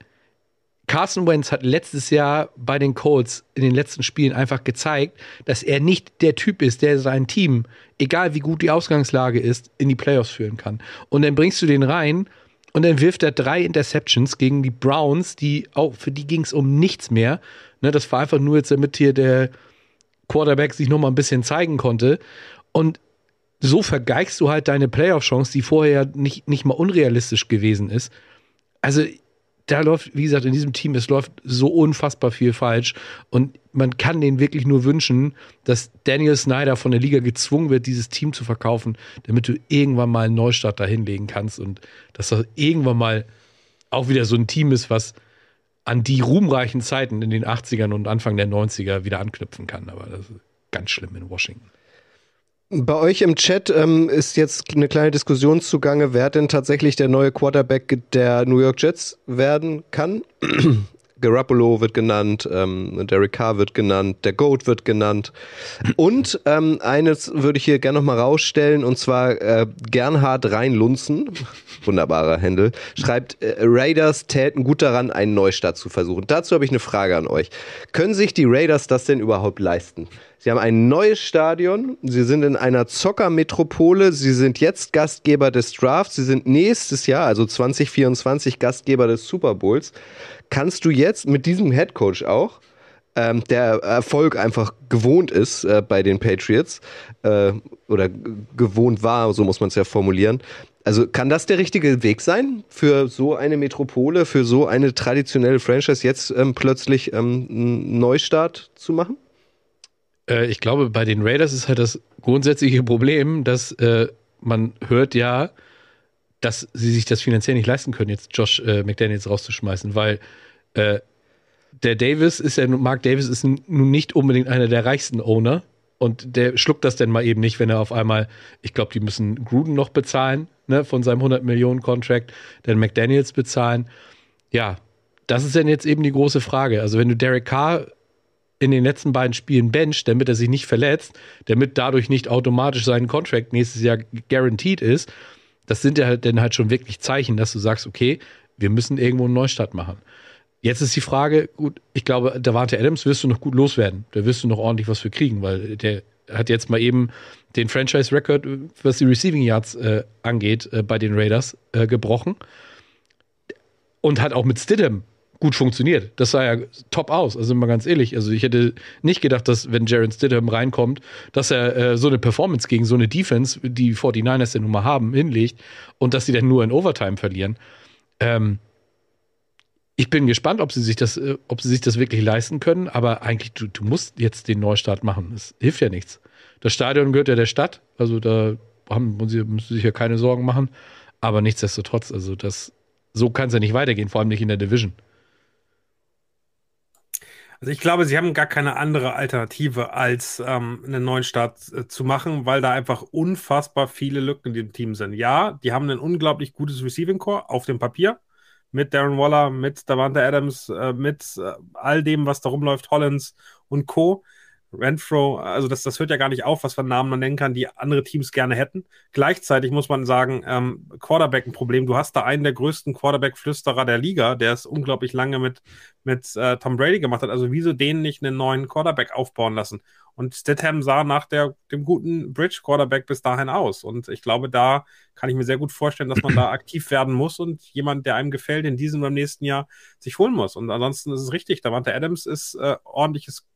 D: Carson Wentz hat letztes Jahr bei den Colts in den letzten Spielen einfach gezeigt, dass er nicht der Typ ist, der sein Team, egal wie gut die Ausgangslage ist, in die Playoffs führen kann. Und dann bringst du den rein und dann wirft er drei Interceptions gegen die Browns, die auch für die ging es um nichts mehr. Ne, das war einfach nur jetzt, damit hier der Quarterback sich noch mal ein bisschen zeigen konnte. Und so vergeigst du halt deine Playoff-Chance, die vorher nicht, nicht mal unrealistisch gewesen ist. Also da läuft, wie gesagt, in diesem Team, es läuft so unfassbar viel falsch. Und man kann denen wirklich nur wünschen, dass Daniel Snyder von der Liga gezwungen wird, dieses Team zu verkaufen, damit du irgendwann mal einen Neustart da hinlegen kannst und dass das irgendwann mal auch wieder so ein Team ist, was an die ruhmreichen Zeiten in den 80ern und Anfang der 90er wieder anknüpfen kann. Aber das ist ganz schlimm in Washington.
C: Bei euch im Chat ähm, ist jetzt eine kleine Diskussion zugange, wer denn tatsächlich der neue Quarterback der New York Jets werden kann. *clears throat* Garoppolo wird genannt, ähm, Derek Carr wird genannt, der Goat wird genannt. Und ähm, eines würde ich hier gerne noch mal rausstellen, und zwar äh, Gernhard Reinlunzen, *laughs* wunderbarer Händel, schreibt, äh, Raiders täten gut daran, einen Neustart zu versuchen. Dazu habe ich eine Frage an euch. Können sich die Raiders das denn überhaupt leisten? Sie haben ein neues Stadion. Sie sind in einer Zockermetropole. Sie sind jetzt Gastgeber des Drafts. Sie sind nächstes Jahr, also 2024, Gastgeber des Super Bowls. Kannst du jetzt mit diesem Headcoach auch, ähm, der Erfolg einfach gewohnt ist äh, bei den Patriots äh, oder gewohnt war, so muss man es ja formulieren. Also kann das der richtige Weg sein für so eine Metropole, für so eine traditionelle Franchise jetzt ähm, plötzlich ähm, einen Neustart zu machen?
D: Äh, ich glaube, bei den Raiders ist halt das grundsätzliche Problem, dass äh, man hört ja, dass sie sich das finanziell nicht leisten können, jetzt Josh äh, McDaniels rauszuschmeißen, weil äh, der Davis ist ja, Mark Davis ist nun nicht unbedingt einer der reichsten Owner und der schluckt das dann mal eben nicht, wenn er auf einmal, ich glaube, die müssen Gruden noch bezahlen, ne, von seinem 100 Millionen Contract, dann McDaniels bezahlen. Ja, das ist dann jetzt eben die große Frage. Also wenn du Derek Carr in den letzten beiden Spielen bencht, damit er sich nicht verletzt, damit dadurch nicht automatisch sein Contract nächstes Jahr guaranteed ist, das sind ja halt dann halt schon wirklich Zeichen, dass du sagst, okay, wir müssen irgendwo einen Neustart machen. Jetzt ist die Frage, gut, ich glaube, Davante Adams wirst du noch gut loswerden. Da wirst du noch ordentlich was für kriegen, weil der hat jetzt mal eben den Franchise-Record, was die Receiving Yards äh, angeht, äh, bei den Raiders äh, gebrochen. Und hat auch mit Stidham gut funktioniert. Das sah ja top aus, also mal ganz ehrlich. Also ich hätte nicht gedacht, dass wenn Jaron Stidham reinkommt, dass er äh, so eine Performance gegen so eine Defense, die 49ers ja nun mal haben, hinlegt und dass sie dann nur in Overtime verlieren. Ähm, ich bin gespannt, ob sie sich das, äh, ob sie sich das wirklich leisten können, aber eigentlich, du, du musst jetzt den Neustart machen. Es hilft ja nichts. Das Stadion gehört ja der Stadt, also da haben, müssen sie sich ja keine Sorgen machen. Aber nichtsdestotrotz, also das, so kann es ja nicht weitergehen, vor allem nicht in der Division.
B: Also ich glaube, sie haben gar keine andere Alternative, als ähm, einen neuen Start äh, zu machen, weil da einfach unfassbar viele Lücken in dem Team sind. Ja, die haben ein unglaublich gutes Receiving Core auf dem Papier mit Darren Waller, mit Davante Adams, äh, mit äh, all dem, was da rumläuft, Hollins und Co. Renfro, also das, das hört ja gar nicht auf, was für Namen man nennen kann, die andere Teams gerne hätten. Gleichzeitig muss man sagen, ähm, Quarterback ein Problem. Du hast da einen der größten Quarterback-Flüsterer der Liga, der es unglaublich lange mit, mit äh, Tom Brady gemacht hat. Also wieso den nicht einen neuen Quarterback aufbauen lassen? Und Stidham sah nach der, dem guten Bridge-Quarterback bis dahin aus. Und ich glaube, da kann ich mir sehr gut vorstellen, dass man da *clears throat* aktiv werden muss und jemand, der einem gefällt, in diesem oder im nächsten Jahr sich holen muss. Und ansonsten ist es richtig, Davante Adams ist äh, ordentliches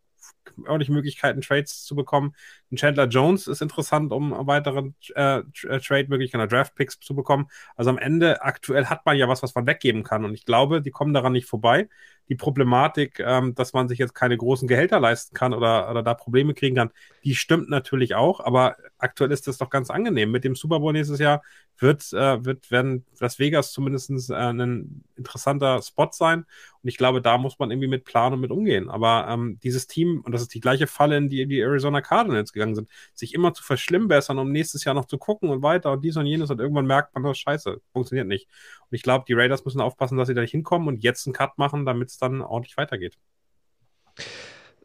B: ordentliche Möglichkeiten, Trades zu bekommen. Ein Chandler Jones ist interessant, um weitere äh, äh, Trade-Möglichkeiten, Draft-Picks zu bekommen. Also am Ende aktuell hat man ja was, was man weggeben kann. Und ich glaube, die kommen daran nicht vorbei. Die Problematik, ähm, dass man sich jetzt keine großen Gehälter leisten kann oder, oder da Probleme kriegen kann, die stimmt natürlich auch. Aber aktuell ist das doch ganz angenehm. Mit dem Super Bowl nächstes Jahr wird, äh, wird werden Las Vegas zumindest äh, ein interessanter Spot sein. Und ich glaube, da muss man irgendwie mit planen und mit umgehen. Aber ähm, dieses Team, und das ist die gleiche Falle, in die die Arizona Cardinals gegangen sind, sich immer zu verschlimmbessern, um nächstes Jahr noch zu gucken und weiter und dies und jenes und irgendwann merkt man, das scheiße, funktioniert nicht. Und ich glaube, die Raiders müssen aufpassen, dass sie da nicht hinkommen und jetzt einen Cut machen, damit es dann ordentlich weitergeht.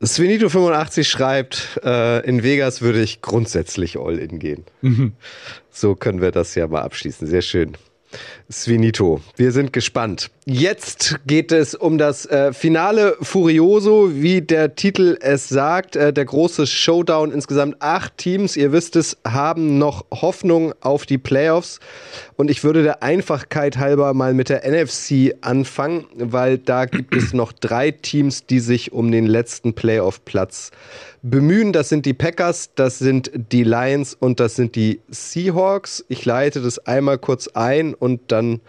C: Svenito85 schreibt, äh, in Vegas würde ich grundsätzlich All-In gehen. Mhm. So können wir das ja mal abschließen. Sehr schön. Svinito, wir sind gespannt. Jetzt geht es um das äh, Finale Furioso, wie der Titel es sagt. Äh, der große Showdown. Insgesamt acht Teams, ihr wisst es, haben noch Hoffnung auf die Playoffs. Und ich würde der Einfachkeit halber mal mit der NFC anfangen, weil da gibt es noch drei Teams, die sich um den letzten Playoff-Platz bemühen. Das sind die Packers, das sind die Lions und das sind die Seahawks. Ich leite das einmal kurz ein und dann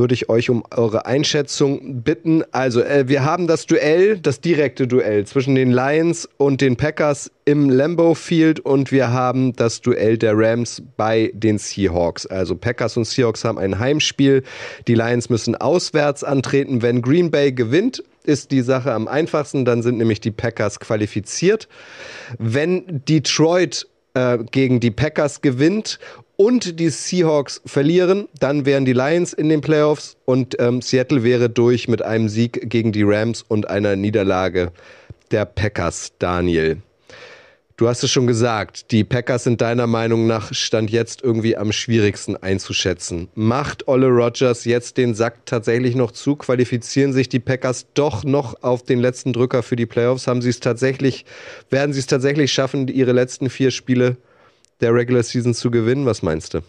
C: würde ich euch um eure Einschätzung bitten. Also, äh, wir haben das Duell, das direkte Duell zwischen den Lions und den Packers im Lambeau Field und wir haben das Duell der Rams bei den Seahawks. Also Packers und Seahawks haben ein Heimspiel. Die Lions müssen auswärts antreten. Wenn Green Bay gewinnt, ist die Sache am einfachsten. Dann sind nämlich die Packers qualifiziert. Wenn Detroit äh, gegen die Packers gewinnt und die Seahawks verlieren, dann wären die Lions in den Playoffs und ähm, Seattle wäre durch mit einem Sieg gegen die Rams und einer Niederlage der Packers, Daniel. Du hast es schon gesagt, die Packers sind deiner Meinung nach Stand jetzt irgendwie am schwierigsten einzuschätzen. Macht Olle Rogers jetzt den Sack tatsächlich noch zu? Qualifizieren sich die Packers doch noch auf den letzten Drücker für die Playoffs? Haben sie es tatsächlich, werden sie es tatsächlich schaffen, ihre letzten vier Spiele der Regular Season zu gewinnen? Was meinst du?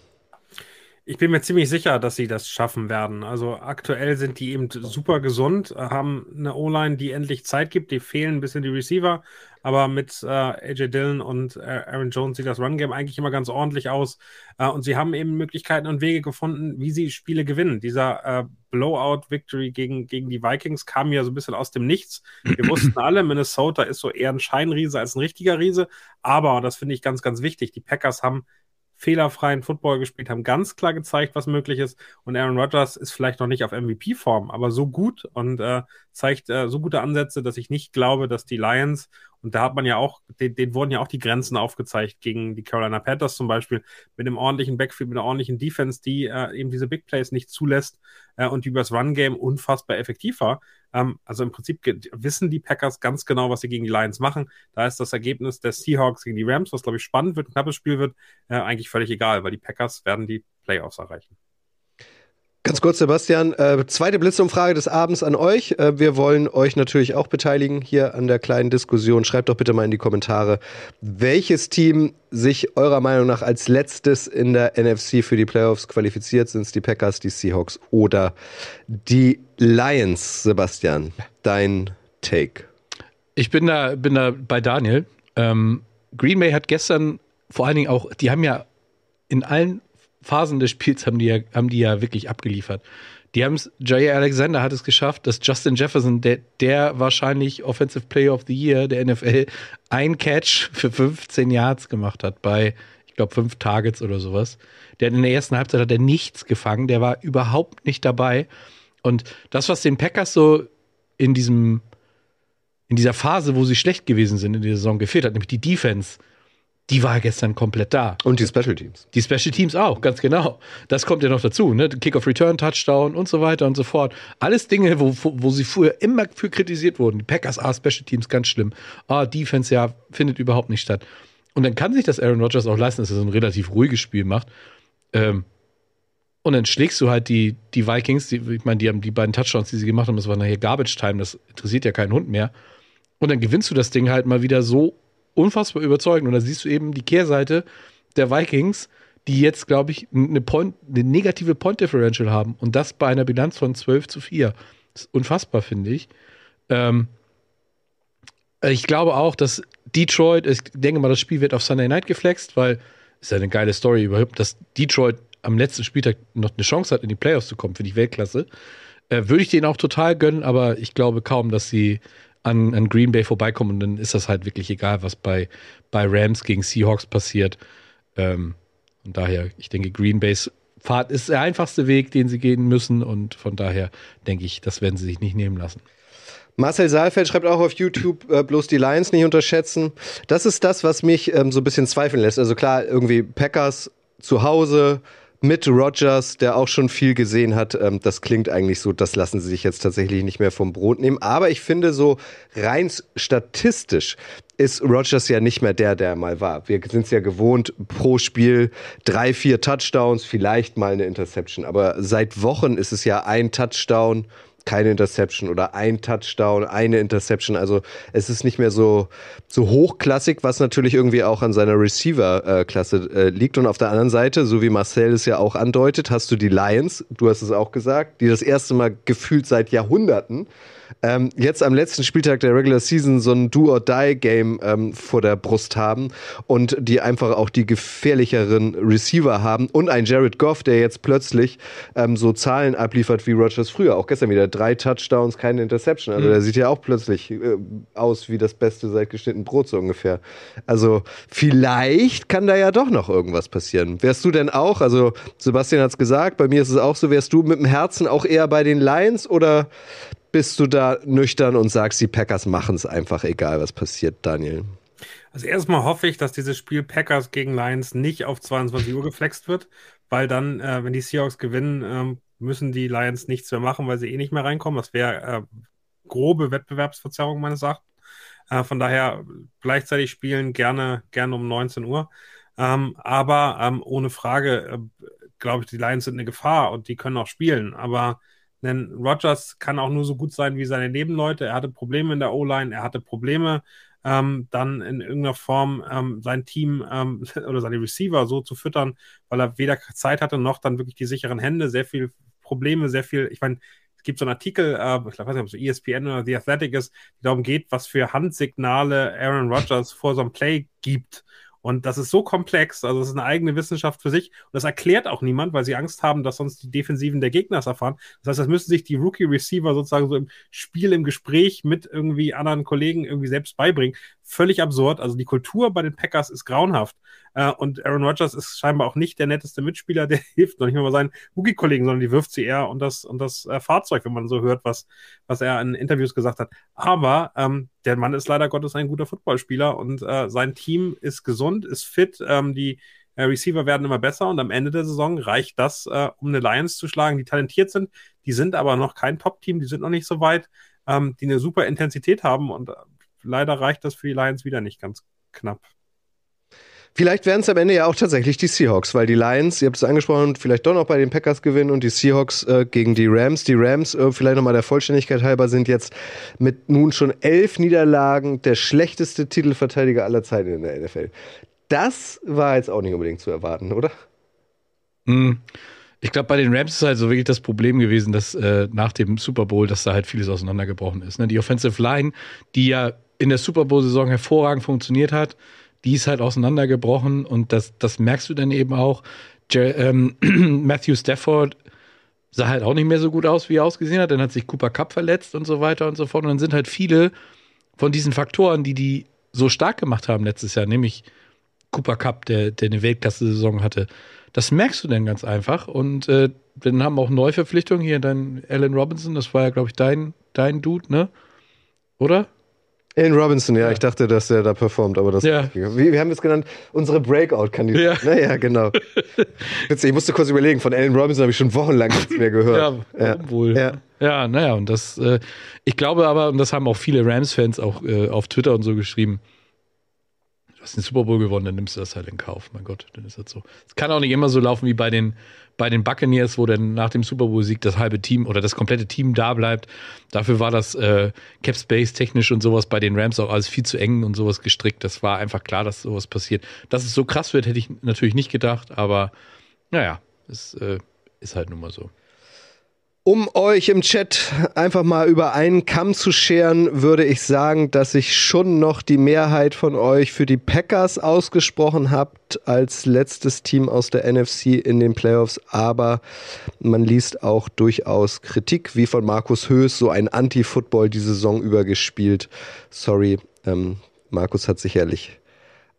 B: Ich bin mir ziemlich sicher, dass sie das schaffen werden. Also aktuell sind die eben super gesund, haben eine O-Line, die endlich Zeit gibt. Die fehlen ein bisschen die Receiver, aber mit äh, AJ Dillon und äh, Aaron Jones sieht das Run-Game eigentlich immer ganz ordentlich aus. Äh, und sie haben eben Möglichkeiten und Wege gefunden, wie sie Spiele gewinnen. Dieser äh, Blowout-Victory gegen, gegen die Vikings kam ja so ein bisschen aus dem Nichts. Wir wussten *clears throat* alle, Minnesota ist so eher ein Scheinriese als ein richtiger Riese. Aber, das finde ich ganz, ganz wichtig, die Packers haben fehlerfreien Football gespielt, haben ganz klar gezeigt, was möglich ist. Und Aaron Rodgers ist vielleicht noch nicht auf MVP-Form, aber so gut und äh, zeigt äh, so gute Ansätze, dass ich nicht glaube, dass die Lions, und da hat man ja auch, den, denen wurden ja auch die Grenzen aufgezeigt gegen die Carolina Panthers zum Beispiel, mit einem ordentlichen Backfield, mit einer ordentlichen Defense, die äh, eben diese Big Plays nicht zulässt äh, und die übers Run-Game unfassbar effektiv war. Ähm, also im Prinzip wissen die Packers ganz genau, was sie gegen die Lions machen. Da ist das Ergebnis der Seahawks gegen die Rams, was glaube ich spannend wird, ein knappes Spiel wird, äh, eigentlich völlig egal, weil die Packers werden die Playoffs erreichen.
C: Ganz kurz, Sebastian. Äh, zweite Blitzumfrage des Abends an euch. Äh, wir wollen euch natürlich auch beteiligen hier an der kleinen Diskussion. Schreibt doch bitte mal in die Kommentare, welches Team sich eurer Meinung nach als letztes in der NFC für die Playoffs qualifiziert. Sind es die Packers, die Seahawks oder die Lions? Sebastian, dein Take.
D: Ich bin da, bin da bei Daniel. Ähm, Green Bay hat gestern vor allen Dingen auch, die haben ja in allen Phasen des Spiels haben die ja, haben die ja wirklich abgeliefert. Die haben es, Jair Alexander hat es geschafft, dass Justin Jefferson, der, der wahrscheinlich Offensive Player of the Year der NFL, ein Catch für 15 Yards gemacht hat bei, ich glaube, fünf Targets oder sowas. Der in der ersten Halbzeit hat er nichts gefangen, der war überhaupt nicht dabei. Und das, was den Packers so in diesem, in dieser Phase, wo sie schlecht gewesen sind in der Saison gefehlt hat, nämlich die Defense, die war gestern komplett da.
C: Und die Special Teams.
D: Die Special Teams auch, ganz genau. Das kommt ja noch dazu, ne? Kick-off Return, Touchdown und so weiter und so fort. Alles Dinge, wo, wo, sie früher immer für kritisiert wurden. Die Packers, ah, Special Teams, ganz schlimm. Ah, Defense, ja, findet überhaupt nicht statt. Und dann kann sich das Aaron Rodgers auch leisten, dass er so ein relativ ruhiges Spiel macht. Ähm, und dann schlägst du halt die, die Vikings, die, ich meine, die haben die beiden Touchdowns, die sie gemacht haben, das war nachher Garbage Time, das interessiert ja keinen Hund mehr. Und dann gewinnst du das Ding halt mal wieder so unfassbar überzeugend. Und da siehst du eben die Kehrseite der Vikings, die jetzt, glaube ich, eine, Point, eine negative Point Differential haben. Und das bei einer Bilanz von 12 zu 4. Das ist unfassbar, finde ich. Ähm, ich glaube auch, dass Detroit, ich denke mal, das Spiel wird auf Sunday Night geflext, weil es ist ja eine geile Story überhaupt, dass Detroit am letzten Spieltag noch eine Chance hat, in die Playoffs zu kommen, für die Weltklasse. Äh, Würde ich denen auch total gönnen, aber ich glaube kaum, dass sie an, an Green Bay vorbeikommen und dann ist das halt wirklich egal, was bei, bei Rams gegen Seahawks passiert. Ähm, und daher, ich denke, Green Bays Fahrt ist der einfachste Weg, den sie gehen müssen und von daher denke ich, das werden sie sich nicht nehmen lassen.
C: Marcel Saalfeld schreibt auch auf YouTube, äh, bloß die Lions nicht unterschätzen. Das ist das, was mich ähm, so ein bisschen zweifeln lässt. Also klar, irgendwie Packers zu Hause, mit Rogers, der auch schon viel gesehen hat. Ähm, das klingt eigentlich so, das lassen sie sich jetzt tatsächlich nicht mehr vom Brot nehmen. Aber ich finde so rein statistisch ist Rogers ja nicht mehr der, der mal war. Wir sind es ja gewohnt, pro Spiel drei, vier Touchdowns, vielleicht mal eine Interception. Aber seit Wochen ist es ja ein Touchdown keine Interception oder ein Touchdown, eine Interception. Also es ist nicht mehr so, so hochklassig, was natürlich irgendwie auch an seiner Receiver-Klasse äh, liegt. Und auf der anderen Seite, so wie Marcel es ja auch andeutet, hast du die Lions, du hast es auch gesagt, die das erste Mal gefühlt seit Jahrhunderten ähm, jetzt am letzten Spieltag der Regular Season so ein Do-or-Die-Game ähm, vor der Brust haben und die einfach auch die gefährlicheren Receiver haben und ein Jared Goff, der jetzt plötzlich ähm, so Zahlen abliefert wie Rogers früher. Auch gestern wieder drei Touchdowns, keine Interception. Also mhm. der sieht ja auch plötzlich äh, aus wie das Beste seit geschnitten Brot so ungefähr. Also vielleicht kann da ja doch noch irgendwas passieren. Wärst du denn auch, also Sebastian hat es gesagt, bei mir ist es auch so, wärst du mit dem Herzen auch eher bei den Lions oder bist du da nüchtern und sagst, die Packers machen es einfach, egal was passiert, Daniel?
B: Also erstmal hoffe ich, dass dieses Spiel Packers gegen Lions nicht auf 22 Uhr geflext wird, weil dann, äh, wenn die Seahawks gewinnen, äh, müssen die Lions nichts mehr machen, weil sie eh nicht mehr reinkommen. Das wäre äh, grobe Wettbewerbsverzerrung meines Erachtens. Äh, von daher gleichzeitig spielen gerne, gerne um 19 Uhr. Ähm, aber ähm, ohne Frage, äh, glaube ich, die Lions sind eine Gefahr und die können auch spielen. Aber denn Rogers kann auch nur so gut sein wie seine Nebenleute. Er hatte Probleme in der O-Line, er hatte Probleme, ähm, dann in irgendeiner Form ähm, sein Team ähm, *laughs* oder seine Receiver so zu füttern, weil er weder Zeit hatte noch dann wirklich die sicheren Hände, sehr viel Probleme, sehr viel, ich meine, es gibt so einen Artikel, äh, ich weiß nicht, ob es ESPN oder The Athletic ist, die darum geht, was für Handsignale Aaron Rodgers vor so einem Play gibt. Und das ist so komplex, also es ist eine eigene Wissenschaft für sich. Und das erklärt auch niemand, weil sie Angst haben, dass sonst die Defensiven der Gegners erfahren. Das heißt, das müssen sich die Rookie-Receiver sozusagen so im Spiel, im Gespräch mit irgendwie anderen Kollegen irgendwie selbst beibringen. Völlig absurd. Also die Kultur bei den Packers ist grauenhaft. Äh, und Aaron Rodgers ist scheinbar auch nicht der netteste Mitspieler, *laughs* der hilft noch nicht mal seinen Rookie-Kollegen, sondern die wirft sie eher und das, und das äh, Fahrzeug, wenn man so hört, was, was er in Interviews gesagt hat. Aber ähm, der Mann ist leider Gottes ein guter Footballspieler und äh, sein Team ist gesund, ist fit. Ähm, die äh, Receiver werden immer besser und am Ende der Saison reicht das, äh, um eine Lions zu schlagen, die talentiert sind. Die sind aber noch kein Top-Team, die sind noch nicht so weit, ähm, die eine super Intensität haben und leider reicht das für die Lions wieder nicht ganz knapp.
C: Vielleicht werden es am Ende ja auch tatsächlich die Seahawks, weil die Lions, ihr habt es angesprochen, vielleicht doch noch bei den Packers gewinnen und die Seahawks äh, gegen die Rams. Die Rams, äh, vielleicht nochmal der Vollständigkeit halber, sind jetzt mit nun schon elf Niederlagen der schlechteste Titelverteidiger aller Zeiten in der NFL. Das war jetzt auch nicht unbedingt zu erwarten, oder?
D: Mm. Ich glaube, bei den Rams ist halt so wirklich das Problem gewesen, dass äh, nach dem Super Bowl, dass da halt vieles auseinandergebrochen ist. Ne? Die Offensive Line, die ja in der Super Bowl-Saison hervorragend funktioniert hat, die ist halt auseinandergebrochen und das, das merkst du dann eben auch. Jer ähm, *clears throat* Matthew Stafford sah halt auch nicht mehr so gut aus, wie er ausgesehen hat. Dann hat sich Cooper Cup verletzt und so weiter und so fort. Und dann sind halt viele von diesen Faktoren, die die so stark gemacht haben letztes Jahr, nämlich Cooper Cup, der, der eine Weltklasse-Saison hatte. Das merkst du dann ganz einfach. Und äh, dann haben auch Neuverpflichtungen hier, dein Alan Robinson, das war ja, glaube ich, dein, dein Dude, ne? Oder?
C: In Robinson, ja, ja, ich dachte, dass er da performt, aber das.
D: Ja.
C: Wie, wir haben es genannt, unsere Breakout-Kandidaten. Ja. Naja, genau. *laughs* Witzig, ich musste kurz überlegen, von Alan Robinson habe ich schon wochenlang nichts mehr gehört.
D: Ja, ja. wohl. Ja. ja, naja, und das, äh, ich glaube aber, und das haben auch viele Rams-Fans auch äh, auf Twitter und so geschrieben, du hast den Super Bowl gewonnen, dann nimmst du das halt in Kauf. Mein Gott, dann ist das so. Es kann auch nicht immer so laufen wie bei den bei den Buccaneers, wo dann nach dem Super Bowl-Sieg das halbe Team oder das komplette Team da bleibt. Dafür war das äh, Cap Space technisch und sowas bei den Rams auch alles viel zu eng und sowas gestrickt. Das war einfach klar, dass sowas passiert. Dass es so krass wird, hätte ich natürlich nicht gedacht, aber naja, es äh, ist halt nun mal so.
C: Um euch im Chat einfach mal über einen Kamm zu scheren, würde ich sagen, dass sich schon noch die Mehrheit von euch für die Packers ausgesprochen habt als letztes Team aus der NFC in den Playoffs. Aber man liest auch durchaus Kritik, wie von Markus Höß, so ein Anti-Football die Saison über gespielt. Sorry, ähm, Markus hat sicherlich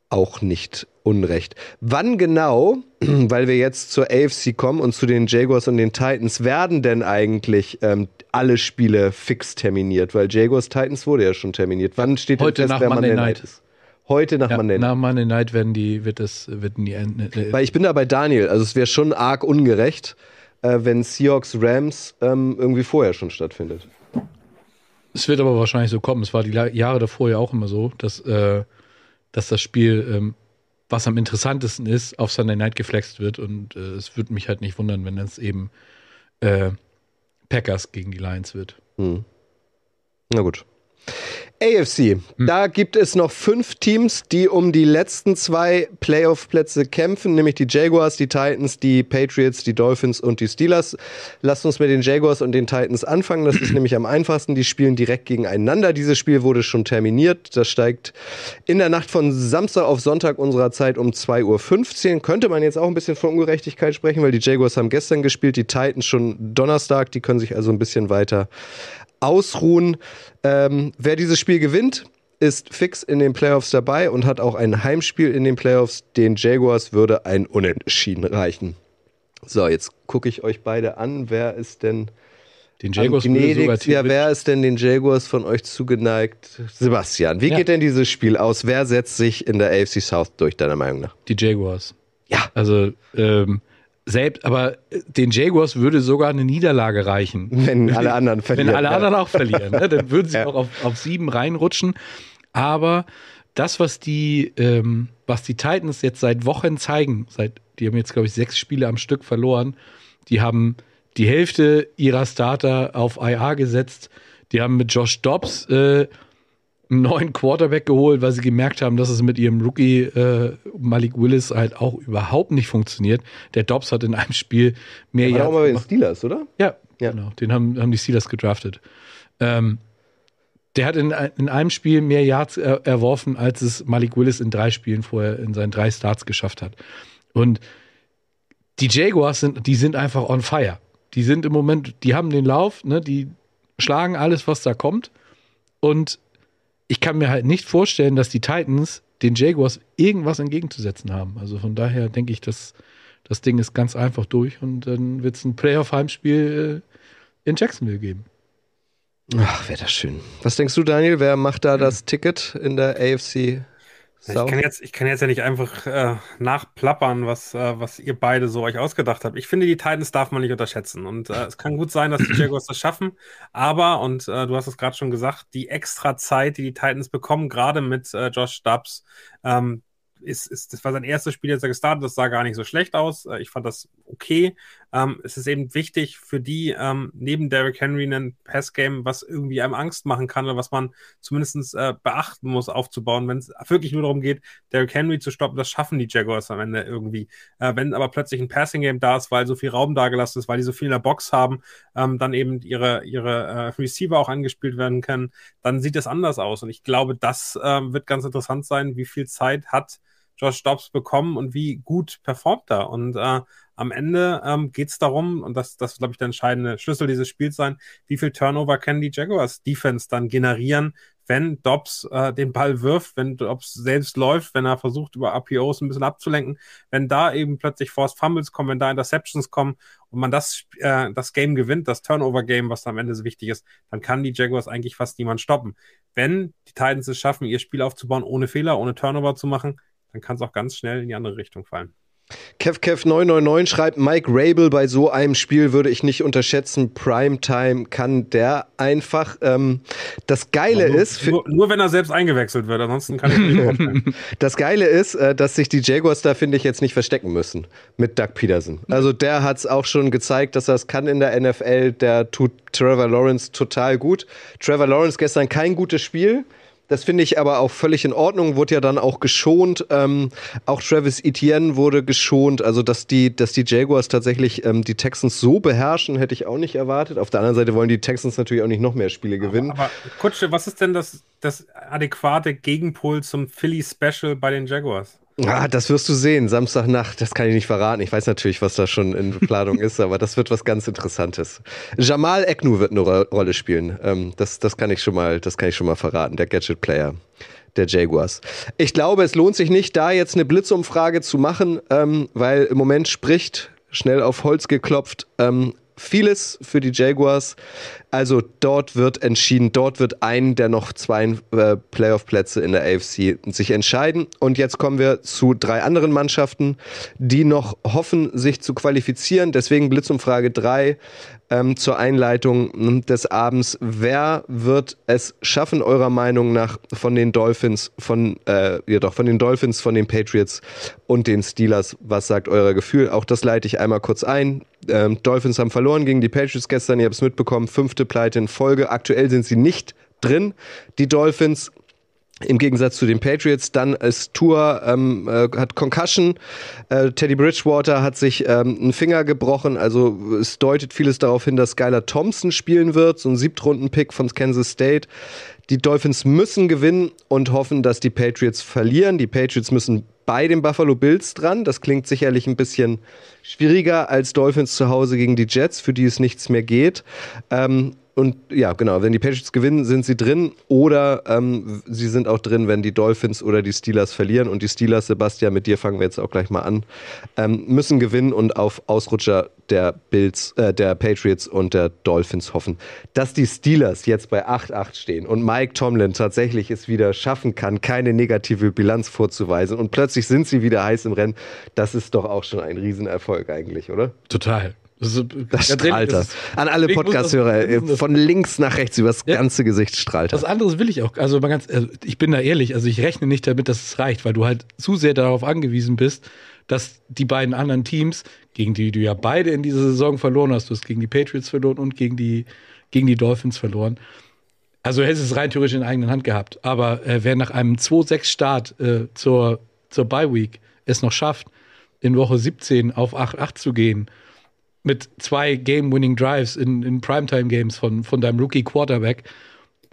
C: auch nicht Unrecht. Wann genau, *clears throat* weil wir jetzt zur AFC kommen und zu den Jaguars und den Titans, werden denn eigentlich ähm, alle Spiele fix terminiert? Weil Jaguars Titans wurde ja schon terminiert. Wann steht
D: Heute denn fest, nach wer Monday, Night. Night ist?
C: Heute nach ja, Monday
D: Night. Nach Monday Night werden die, wird es, wird die Enden.
C: Äh, weil ich bin da bei Daniel, also es wäre schon arg ungerecht, äh, wenn Seahawks Rams ähm, irgendwie vorher schon stattfindet.
D: Es wird aber wahrscheinlich so kommen. Es war die Jahre davor ja auch immer so, dass, äh, dass das Spiel ähm, was am interessantesten ist, auf Sunday Night geflext wird. Und äh, es würde mich halt nicht wundern, wenn es eben äh, Packers gegen die Lions wird. Hm.
C: Na gut. AFC. Hm. Da gibt es noch fünf Teams, die um die letzten zwei Playoff-Plätze kämpfen, nämlich die Jaguars, die Titans, die Patriots, die Dolphins und die Steelers. Lasst uns mit den Jaguars und den Titans anfangen. Das ist *clears throat* nämlich am einfachsten. Die spielen direkt gegeneinander. Dieses Spiel wurde schon terminiert. Das steigt in der Nacht von Samstag auf Sonntag unserer Zeit um 2.15 Uhr. Könnte man jetzt auch ein bisschen von Ungerechtigkeit sprechen, weil die Jaguars haben gestern gespielt, die Titans schon Donnerstag. Die können sich also ein bisschen weiter ausruhen. Ähm, wer dieses Spiel gewinnt, ist fix in den Playoffs dabei und hat auch ein Heimspiel in den Playoffs. Den Jaguars würde ein Unentschieden reichen. So, jetzt gucke ich euch beide an. Wer ist denn
D: den Jaguars sogar
C: ja, wer ist denn den Jaguars von euch zugeneigt? Sebastian, wie ja. geht denn dieses Spiel aus? Wer setzt sich in der AFC South durch, deiner Meinung nach?
D: Die Jaguars. Ja. Also, ähm, selbst, aber den Jaguars würde sogar eine Niederlage reichen.
C: Wenn alle anderen verlieren.
D: Wenn alle ja. anderen auch verlieren. Ne? Dann würden sie *laughs* ja. auch auf, auf sieben reinrutschen. Aber das, was die, ähm, was die Titans jetzt seit Wochen zeigen, seit, die haben jetzt, glaube ich, sechs Spiele am Stück verloren, die haben die Hälfte ihrer Starter auf IA gesetzt, die haben mit Josh Dobbs äh, einen neuen Quarterback geholt, weil sie gemerkt haben, dass es mit ihrem Rookie äh, Malik Willis halt auch überhaupt nicht funktioniert. Der Dobbs hat in einem Spiel mehr
C: Jahre. auch mal bei den Steelers, oder?
D: Ja, ja, genau. Den haben, haben die Steelers gedraftet. Ähm, der hat in, in einem Spiel mehr Yards er, erworfen, als es Malik Willis in drei Spielen vorher in seinen drei Starts geschafft hat. Und die Jaguars sind, die sind einfach on fire. Die sind im Moment, die haben den Lauf, ne, die schlagen alles, was da kommt. Und ich kann mir halt nicht vorstellen, dass die Titans den Jaguars irgendwas entgegenzusetzen haben. Also von daher denke ich, dass das Ding ist ganz einfach durch und dann wird es ein Playoff-Heimspiel äh, in Jacksonville geben.
C: Ach, wäre das schön. Was denkst du, Daniel? Wer macht da das Ticket in der AFC
B: ich kann, jetzt, ich kann jetzt ja nicht einfach äh, nachplappern, was, äh, was ihr beide so euch ausgedacht habt. Ich finde, die Titans darf man nicht unterschätzen. Und äh, es kann gut sein, dass die Jaguars das schaffen. Aber, und äh, du hast es gerade schon gesagt, die extra Zeit, die die Titans bekommen, gerade mit äh, Josh Stubbs, ähm, ist, ist, das war sein erstes Spiel, jetzt er gestartet, das sah gar nicht so schlecht aus. Äh, ich fand das okay. Ähm, es ist eben wichtig für die, ähm, neben Derrick Henry ein Passgame, was irgendwie einem Angst machen kann oder was man zumindest äh, beachten muss, aufzubauen, wenn es wirklich nur darum geht, Derrick Henry zu stoppen. Das schaffen die Jaguars am Ende irgendwie. Äh, wenn aber plötzlich ein Passing-Game da ist, weil so viel Raum da gelassen ist, weil die so viel in der Box haben, ähm, dann eben ihre, ihre äh, Receiver auch angespielt werden können, dann sieht es anders aus. Und ich glaube, das äh, wird ganz interessant sein, wie viel Zeit hat Josh Dobbs bekommen und wie gut performt er. Und äh, am Ende ähm, geht es darum, und das, das glaube ich, der entscheidende Schlüssel dieses Spiels sein, wie viel Turnover können die Jaguars Defense dann generieren, wenn Dobbs äh, den Ball wirft, wenn Dobbs selbst läuft, wenn er versucht, über APOs ein bisschen abzulenken, wenn da eben plötzlich Forced Fumbles kommen, wenn da Interceptions kommen und man das, äh, das Game gewinnt, das Turnover-Game, was am Ende so wichtig ist, dann kann die Jaguars eigentlich fast niemand stoppen. Wenn die Titans es schaffen, ihr Spiel aufzubauen, ohne Fehler, ohne Turnover zu machen, dann kann es auch ganz schnell in die andere Richtung fallen.
C: KevKev999 schreibt, Mike Rabel bei so einem Spiel würde ich nicht unterschätzen. Primetime kann der einfach. Ähm, das Geile
B: nur,
C: ist.
B: Nur, nur, wenn er selbst eingewechselt wird, ansonsten kann ich nicht *laughs*
C: Das Geile ist, äh, dass sich die Jaguars da, finde ich, jetzt nicht verstecken müssen mit Doug Peterson. Also der hat es auch schon gezeigt, dass er es kann in der NFL. Der tut Trevor Lawrence total gut. Trevor Lawrence gestern kein gutes Spiel. Das finde ich aber auch völlig in Ordnung, wurde ja dann auch geschont. Ähm, auch Travis Etienne wurde geschont. Also, dass die, dass die Jaguars tatsächlich ähm, die Texans so beherrschen, hätte ich auch nicht erwartet. Auf der anderen Seite wollen die Texans natürlich auch nicht noch mehr Spiele gewinnen.
B: Aber, aber Kutsche, was ist denn das, das adäquate Gegenpol zum Philly Special bei den Jaguars?
C: Ah, das wirst du sehen. Samstagnacht, das kann ich nicht verraten. Ich weiß natürlich, was da schon in Planung ist, aber das wird was ganz Interessantes. Jamal Eknu wird eine Rolle spielen. Ähm, das, das kann ich schon mal, das kann ich schon mal verraten. Der Gadget Player der Jaguars. Ich glaube, es lohnt sich nicht, da jetzt eine Blitzumfrage zu machen, ähm, weil im Moment spricht schnell auf Holz geklopft, ähm, vieles für die Jaguars. Also dort wird entschieden, dort wird ein der noch zwei äh, Playoff-Plätze in der AFC sich entscheiden. Und jetzt kommen wir zu drei anderen Mannschaften, die noch hoffen, sich zu qualifizieren. Deswegen Blitzumfrage 3 ähm, zur Einleitung des Abends. Wer wird es schaffen, eurer Meinung nach, von den Dolphins, von, äh, ja doch, von den Dolphins, von den Patriots und den Steelers? Was sagt euer Gefühl? Auch das leite ich einmal kurz ein. Ähm, Dolphins haben verloren gegen die Patriots gestern, ihr habt es mitbekommen, fünfte Pleite in Folge. Aktuell sind sie nicht drin, die Dolphins. Im Gegensatz zu den Patriots, dann ist Tour, ähm, äh, hat Concussion, äh, Teddy Bridgewater hat sich ähm, einen Finger gebrochen, also es deutet vieles darauf hin, dass Skylar Thompson spielen wird, so ein Siebtrunden-Pick von Kansas State. Die Dolphins müssen gewinnen und hoffen, dass die Patriots verlieren. Die Patriots müssen bei den Buffalo Bills dran. Das klingt sicherlich ein bisschen schwieriger als Dolphins zu Hause gegen die Jets, für die es nichts mehr geht. Ähm, und ja, genau, wenn die Patriots gewinnen, sind sie drin oder ähm, sie sind auch drin, wenn die Dolphins oder die Steelers verlieren. Und die Steelers, Sebastian, mit dir fangen wir jetzt auch gleich mal an, ähm, müssen gewinnen und auf Ausrutscher der Bills, äh, der Patriots und der Dolphins hoffen. Dass die Steelers jetzt bei 8-8 stehen und Mike Tomlin tatsächlich es wieder schaffen kann, keine negative Bilanz vorzuweisen und plötzlich sind sie wieder heiß im Rennen, das ist doch auch schon ein Riesenerfolg eigentlich, oder?
D: Total.
C: Das, ist, das strahlt er. An alle Podcast-Hörer, von links nach rechts übers ja, ganze Gesicht strahlt.
D: Das andere will ich auch. Also, mal ganz, also ich bin da ehrlich, also ich rechne nicht damit, dass es reicht, weil du halt zu sehr darauf angewiesen bist, dass die beiden anderen Teams, gegen die du ja beide in dieser Saison verloren hast, du hast gegen die Patriots verloren und gegen die, gegen die Dolphins verloren. Also hättest es rein theoretisch in eigener Hand gehabt. Aber äh, wer nach einem 2-6-Start äh, zur, zur Bye-Week es noch schafft, in Woche 17 auf 8-8 zu gehen, mit zwei Game-Winning-Drives in, in Primetime-Games von, von deinem Rookie-Quarterback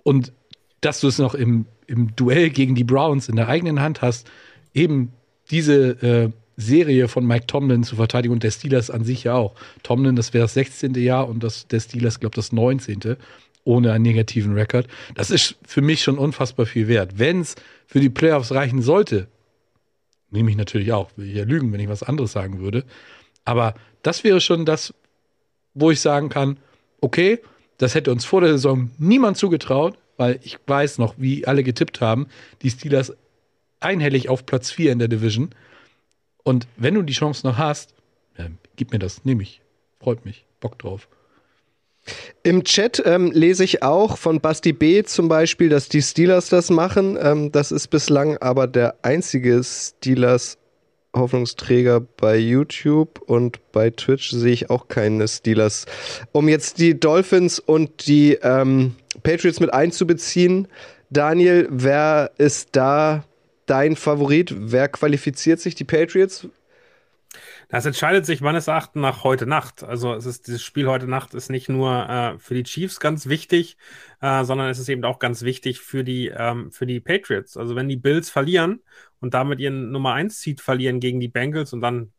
D: und dass du es noch im, im Duell gegen die Browns in der eigenen Hand hast, eben diese äh, Serie von Mike Tomlin zu verteidigen und der Steelers an sich ja auch. Tomlin, das wäre das 16. Jahr und das, der Steelers, glaube ich, das 19. ohne einen negativen Rekord. Das ist für mich schon unfassbar viel wert. Wenn es für die Playoffs reichen sollte, nehme ich natürlich auch, will ich ja lügen, wenn ich was anderes sagen würde. Aber das wäre schon das, wo ich sagen kann, okay, das hätte uns vor der Saison niemand zugetraut, weil ich weiß noch, wie alle getippt haben, die Steelers einhellig auf Platz 4 in der Division. Und wenn du die Chance noch hast, ja, gib mir das, nehme ich. Freut mich. Bock drauf.
C: Im Chat ähm, lese ich auch von Basti B. zum Beispiel, dass die Steelers das machen. Ähm, das ist bislang aber der einzige Steelers Hoffnungsträger bei YouTube und bei Twitch sehe ich auch keine Steelers. Um jetzt die Dolphins und die ähm, Patriots mit einzubeziehen, Daniel, wer ist da dein Favorit? Wer qualifiziert sich? Die Patriots?
B: Das entscheidet sich meines Erachtens nach heute Nacht. Also es ist dieses Spiel heute Nacht ist nicht nur äh, für die Chiefs ganz wichtig, äh, sondern es ist eben auch ganz wichtig für die ähm, für die Patriots. Also wenn die Bills verlieren und damit ihren Nummer 1 Seed verlieren gegen die Bengals und dann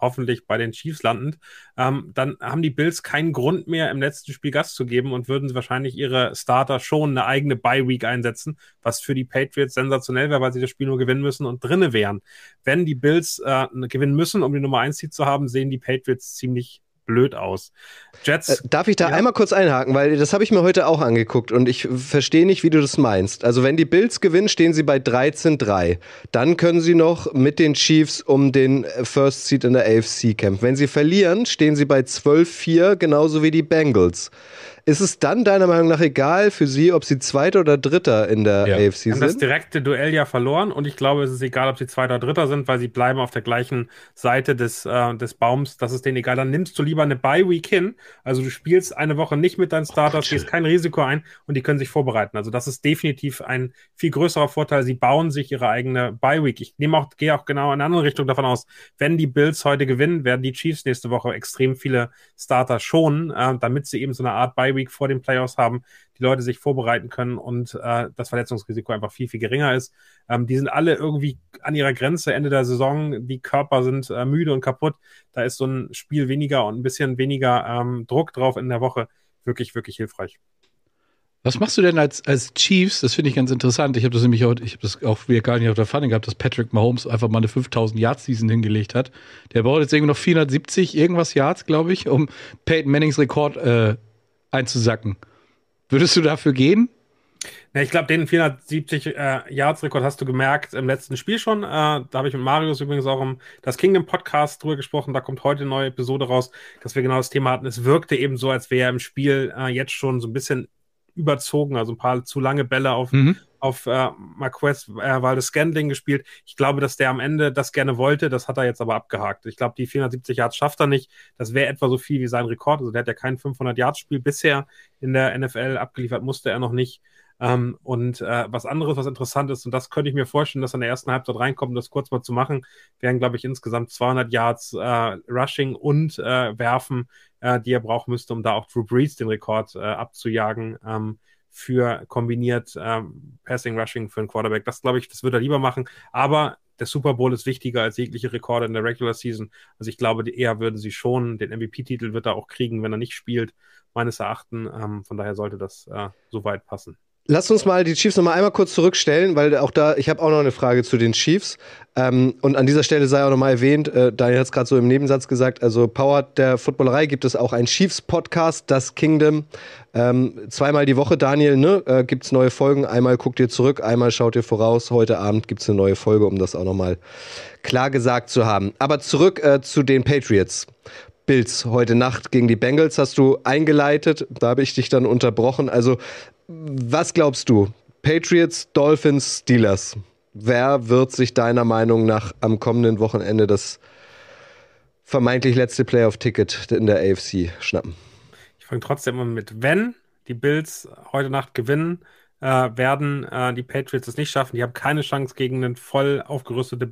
B: hoffentlich bei den Chiefs landend, ähm, dann haben die Bills keinen Grund mehr, im letzten Spiel Gast zu geben und würden wahrscheinlich ihre Starter schon eine eigene Bye-Week einsetzen, was für die Patriots sensationell wäre, weil sie das Spiel nur gewinnen müssen und drinne wären. Wenn die Bills äh, gewinnen müssen, um die Nummer 1 Seed zu haben, sehen die Patriots ziemlich blöd aus.
C: Jets. Äh, darf ich da ja. einmal kurz einhaken, weil das habe ich mir heute auch angeguckt und ich verstehe nicht, wie du das meinst. Also wenn die Bills gewinnen, stehen sie bei 13-3. Dann können sie noch mit den Chiefs um den First Seed in der AFC kämpfen. Wenn sie verlieren, stehen sie bei 12-4, genauso wie die Bengals. Ist es dann deiner Meinung nach egal für sie, ob sie Zweiter oder Dritter in der ja. AFC sind? Sie haben
B: das direkte Duell ja verloren und ich glaube, es ist egal, ob sie Zweiter oder Dritter sind, weil sie bleiben auf der gleichen Seite des, äh, des Baums. Das ist denen egal. Dann nimmst du lieber eine Bye-Week hin. Also du spielst eine Woche nicht mit deinen Starters, gehst kein Risiko ein und die können sich vorbereiten. Also das ist definitiv ein viel größerer Vorteil. Sie bauen sich ihre eigene Bye-Week. Ich nehme auch, gehe auch genau in eine andere Richtung davon aus. Wenn die Bills heute gewinnen, werden die Chiefs nächste Woche extrem viele Starter schonen, äh, damit sie eben so eine Art Bye Bye-Week vor den Playoffs haben, die Leute sich vorbereiten können und äh, das Verletzungsrisiko einfach viel, viel geringer ist. Ähm, die sind alle irgendwie an ihrer Grenze Ende der Saison. Die Körper sind äh, müde und kaputt. Da ist so ein Spiel weniger und ein bisschen weniger ähm, Druck drauf in der Woche wirklich, wirklich hilfreich.
D: Was machst du denn als, als Chiefs? Das finde ich ganz interessant. Ich habe das nämlich auch, ich habe das auch wieder gar nicht auf der Pfanne gehabt, dass Patrick Mahomes einfach mal eine 5000 Yards Season hingelegt hat. Der braucht jetzt irgendwie noch 470 irgendwas Yards, glaube ich, um Peyton Mannings Rekord äh, einzusacken. Würdest du dafür gehen?
B: Ja, ich glaube, den 470 äh, Yards-Rekord hast du gemerkt im letzten Spiel schon. Äh, da habe ich mit Marius übrigens auch im das Kingdom Podcast drüber gesprochen. Da kommt heute eine neue Episode raus, dass wir genau das Thema hatten. Es wirkte eben so, als wäre er im Spiel äh, jetzt schon so ein bisschen überzogen, also ein paar zu lange Bälle auf, mhm. Auf äh, Marquez äh, Valdes Scandling gespielt. Ich glaube, dass der am Ende das gerne wollte, das hat er jetzt aber abgehakt. Ich glaube, die 470 Yards schafft er nicht. Das wäre etwa so viel wie sein Rekord. Also der hat ja kein 500 Yards Spiel bisher in der NFL abgeliefert, musste er noch nicht. Ähm, und äh, was anderes, was interessant ist, und das könnte ich mir vorstellen, dass er in der ersten Halbzeit reinkommt, um das kurz mal zu machen, wären, glaube ich, insgesamt 200 Yards äh, Rushing und äh, Werfen, äh, die er brauchen müsste, um da auch Drew Brees den Rekord äh, abzujagen. Ähm, für kombiniert ähm, Passing Rushing für einen Quarterback. Das glaube ich, das würde er lieber machen. Aber der Super Bowl ist wichtiger als jegliche Rekorde in der Regular Season. Also ich glaube, eher würden sie schon den MVP-Titel wird er auch kriegen, wenn er nicht spielt, meines Erachtens. Ähm, von daher sollte das äh, soweit passen.
C: Lass uns mal die Chiefs noch mal einmal kurz zurückstellen, weil auch da, ich habe auch noch eine Frage zu den Chiefs. Ähm, und an dieser Stelle sei auch noch mal erwähnt, äh, Daniel hat es gerade so im Nebensatz gesagt, also Power der Footballerei gibt es auch einen Chiefs-Podcast, das Kingdom. Ähm, zweimal die Woche, Daniel, ne, äh, gibt es neue Folgen. Einmal guckt ihr zurück, einmal schaut ihr voraus. Heute Abend gibt es eine neue Folge, um das auch noch mal klar gesagt zu haben. Aber zurück äh, zu den Patriots. Bills heute Nacht gegen die Bengals hast du eingeleitet. Da habe ich dich dann unterbrochen. Also was glaubst du? Patriots, Dolphins, Steelers. Wer wird sich deiner Meinung nach am kommenden Wochenende das vermeintlich letzte Playoff-Ticket in der AFC schnappen?
B: Ich fange trotzdem an mit, wenn die Bills heute Nacht gewinnen, äh, werden äh, die Patriots es nicht schaffen. Die haben keine Chance gegen ein voll aufgerüstete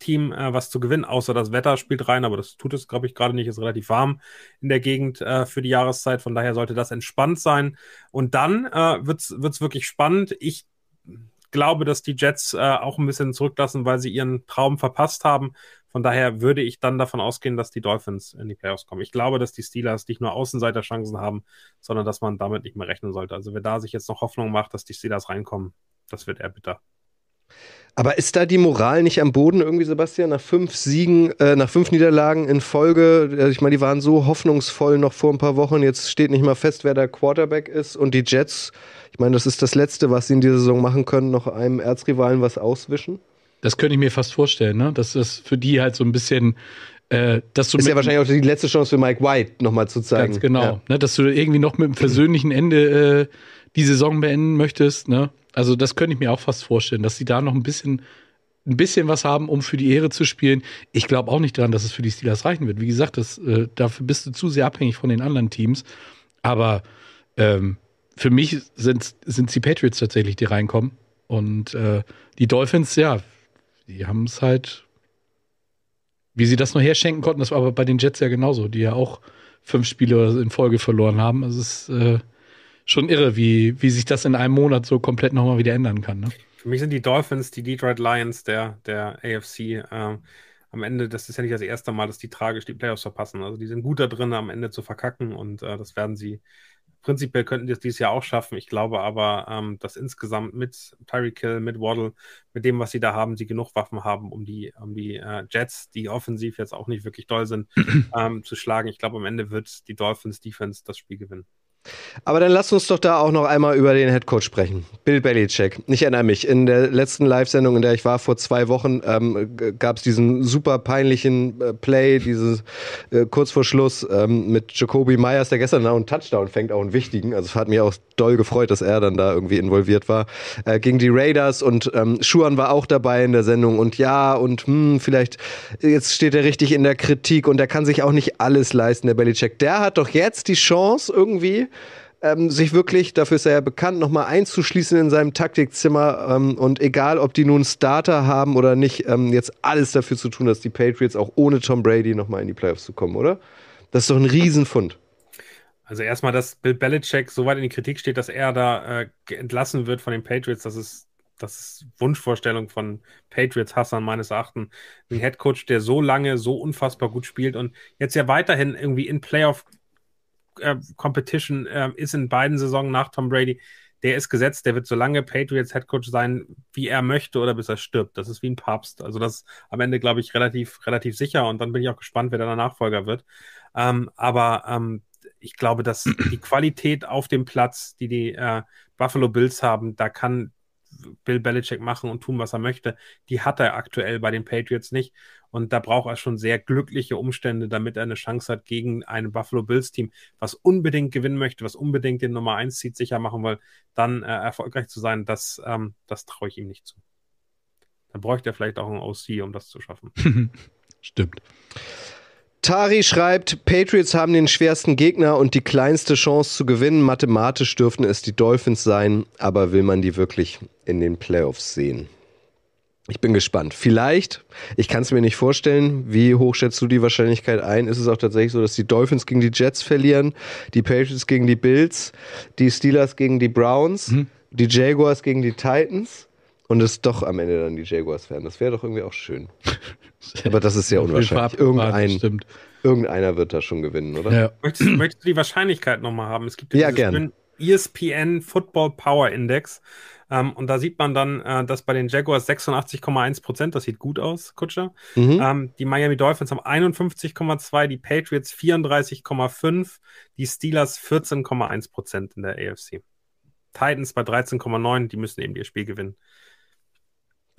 B: Bills-Team äh, was zu gewinnen, außer das Wetter spielt rein, aber das tut es, glaube ich, gerade nicht. Ist relativ warm in der Gegend äh, für die Jahreszeit. Von daher sollte das entspannt sein. Und dann äh, wird es wirklich spannend. Ich glaube, dass die Jets äh, auch ein bisschen zurücklassen, weil sie ihren Traum verpasst haben. Von daher würde ich dann davon ausgehen, dass die Dolphins in die Playoffs kommen. Ich glaube, dass die Steelers nicht nur Außenseiterchancen haben, sondern dass man damit nicht mehr rechnen sollte. Also wer da sich jetzt noch Hoffnung macht, dass die Steelers reinkommen, das wird eher bitter.
C: Aber ist da die Moral nicht am Boden irgendwie, Sebastian? Nach fünf Siegen, äh, nach fünf Niederlagen in Folge, äh, ich meine, die waren so hoffnungsvoll noch vor ein paar Wochen. Jetzt steht nicht mal fest, wer der Quarterback ist. Und die Jets, ich meine, das ist das Letzte, was sie in dieser Saison machen können, noch einem Erzrivalen was auswischen.
D: Das könnte ich mir fast vorstellen, ne? dass das für die halt so ein bisschen
C: äh, dass du ist ja wahrscheinlich auch die letzte Chance für Mike White nochmal zu zeigen.
D: Ganz genau, ja. ne, dass du irgendwie noch mit einem versöhnlichen Ende äh, die Saison beenden möchtest. Ne? Also das könnte ich mir auch fast vorstellen, dass sie da noch ein bisschen, ein bisschen was haben, um für die Ehre zu spielen. Ich glaube auch nicht daran, dass es für die Steelers reichen wird. Wie gesagt, das, äh, dafür bist du zu sehr abhängig von den anderen Teams. Aber ähm, für mich sind es die Patriots tatsächlich, die reinkommen. Und äh, die Dolphins, ja, die haben es halt, wie sie das noch herschenken konnten, das war aber bei den Jets ja genauso, die ja auch fünf Spiele in Folge verloren haben. Also es ist äh, schon irre, wie, wie sich das in einem Monat so komplett nochmal wieder ändern kann. Ne?
B: Für mich sind die Dolphins die Detroit Lions der, der AFC. Äh, am Ende, das ist ja nicht das erste Mal, dass die tragisch die Playoffs verpassen. Also die sind gut da drin, am Ende zu verkacken und äh, das werden sie Prinzipiell könnten die es dieses Jahr auch schaffen. Ich glaube aber, ähm, dass insgesamt mit Tyreek Hill, mit Waddle, mit dem, was sie da haben, sie genug Waffen haben, um die, um die äh, Jets, die offensiv jetzt auch nicht wirklich doll sind, *clears throat* ähm, zu schlagen. Ich glaube, am Ende wird die Dolphins Defense das Spiel gewinnen.
C: Aber dann lasst uns doch da auch noch einmal über den Headcoach sprechen. Bill Belichick. Ich erinnere mich, in der letzten Live-Sendung, in der ich war vor zwei Wochen, ähm, gab es diesen super peinlichen äh, Play, dieses äh, kurz vor Schluss ähm, mit Jacoby Myers, der gestern noch einen Touchdown fängt, auch einen wichtigen. Also es hat mich auch doll gefreut, dass er dann da irgendwie involviert war. Äh, gegen die Raiders und ähm, Schuan war auch dabei in der Sendung und ja und hm, vielleicht jetzt steht er richtig in der Kritik und er kann sich auch nicht alles leisten, der Belichick. Der hat doch jetzt die Chance irgendwie ähm, sich wirklich, dafür ist er ja bekannt, nochmal einzuschließen in seinem Taktikzimmer ähm, und egal, ob die nun Starter haben oder nicht, ähm, jetzt alles dafür zu tun, dass die Patriots auch ohne Tom Brady nochmal in die Playoffs zu kommen, oder? Das ist doch ein Riesenfund.
B: Also erstmal, dass Bill Belichick so weit in die Kritik steht, dass er da äh, entlassen wird von den Patriots, das ist das ist Wunschvorstellung von Patriots Hassan meines Erachtens. Ein Headcoach, der so lange so unfassbar gut spielt und jetzt ja weiterhin irgendwie in Playoff äh, Competition äh, ist in beiden Saisonen nach Tom Brady. Der ist gesetzt, der wird so lange Patriots Headcoach sein, wie er möchte oder bis er stirbt. Das ist wie ein Papst. Also das ist am Ende, glaube ich, relativ, relativ sicher. Und dann bin ich auch gespannt, wer der Nachfolger wird. Ähm, aber ähm, ich glaube, dass die Qualität auf dem Platz, die die äh, Buffalo Bills haben, da kann Bill Belichick machen und tun, was er möchte, die hat er aktuell bei den Patriots nicht. Und da braucht er schon sehr glückliche Umstände, damit er eine Chance hat gegen ein Buffalo Bills Team, was unbedingt gewinnen möchte, was unbedingt den Nummer 1 Seed sicher machen will, dann äh, erfolgreich zu sein. Das, ähm, das traue ich ihm nicht zu. Dann bräuchte er vielleicht auch einen OC, um das zu schaffen. *laughs*
D: Stimmt.
C: Tari schreibt, Patriots haben den schwersten Gegner und die kleinste Chance zu gewinnen. Mathematisch dürften es die Dolphins sein, aber will man die wirklich in den Playoffs sehen? Ich bin gespannt. Vielleicht, ich kann es mir nicht vorstellen, wie hoch schätzt du die Wahrscheinlichkeit ein? Ist es auch tatsächlich so, dass die Dolphins gegen die Jets verlieren, die Patriots gegen die Bills, die Steelers gegen die Browns, mhm. die Jaguars gegen die Titans und es doch am Ende dann die Jaguars werden? Das wäre doch irgendwie auch schön. *laughs* Aber das ist sehr unwahrscheinlich. Irgendein, irgendeiner wird da schon gewinnen, oder?
B: Ja. Möchtest, möchtest, du die Wahrscheinlichkeit nochmal haben?
C: Es gibt ja, gern.
B: ESPN Football Power Index. Ähm, und da sieht man dann, äh, dass bei den Jaguars 86,1 Prozent, das sieht gut aus, Kutscher. Mhm. Ähm, die Miami Dolphins haben 51,2, die Patriots 34,5, die Steelers 14,1 Prozent in der AFC. Titans bei 13,9, die müssen eben ihr Spiel gewinnen.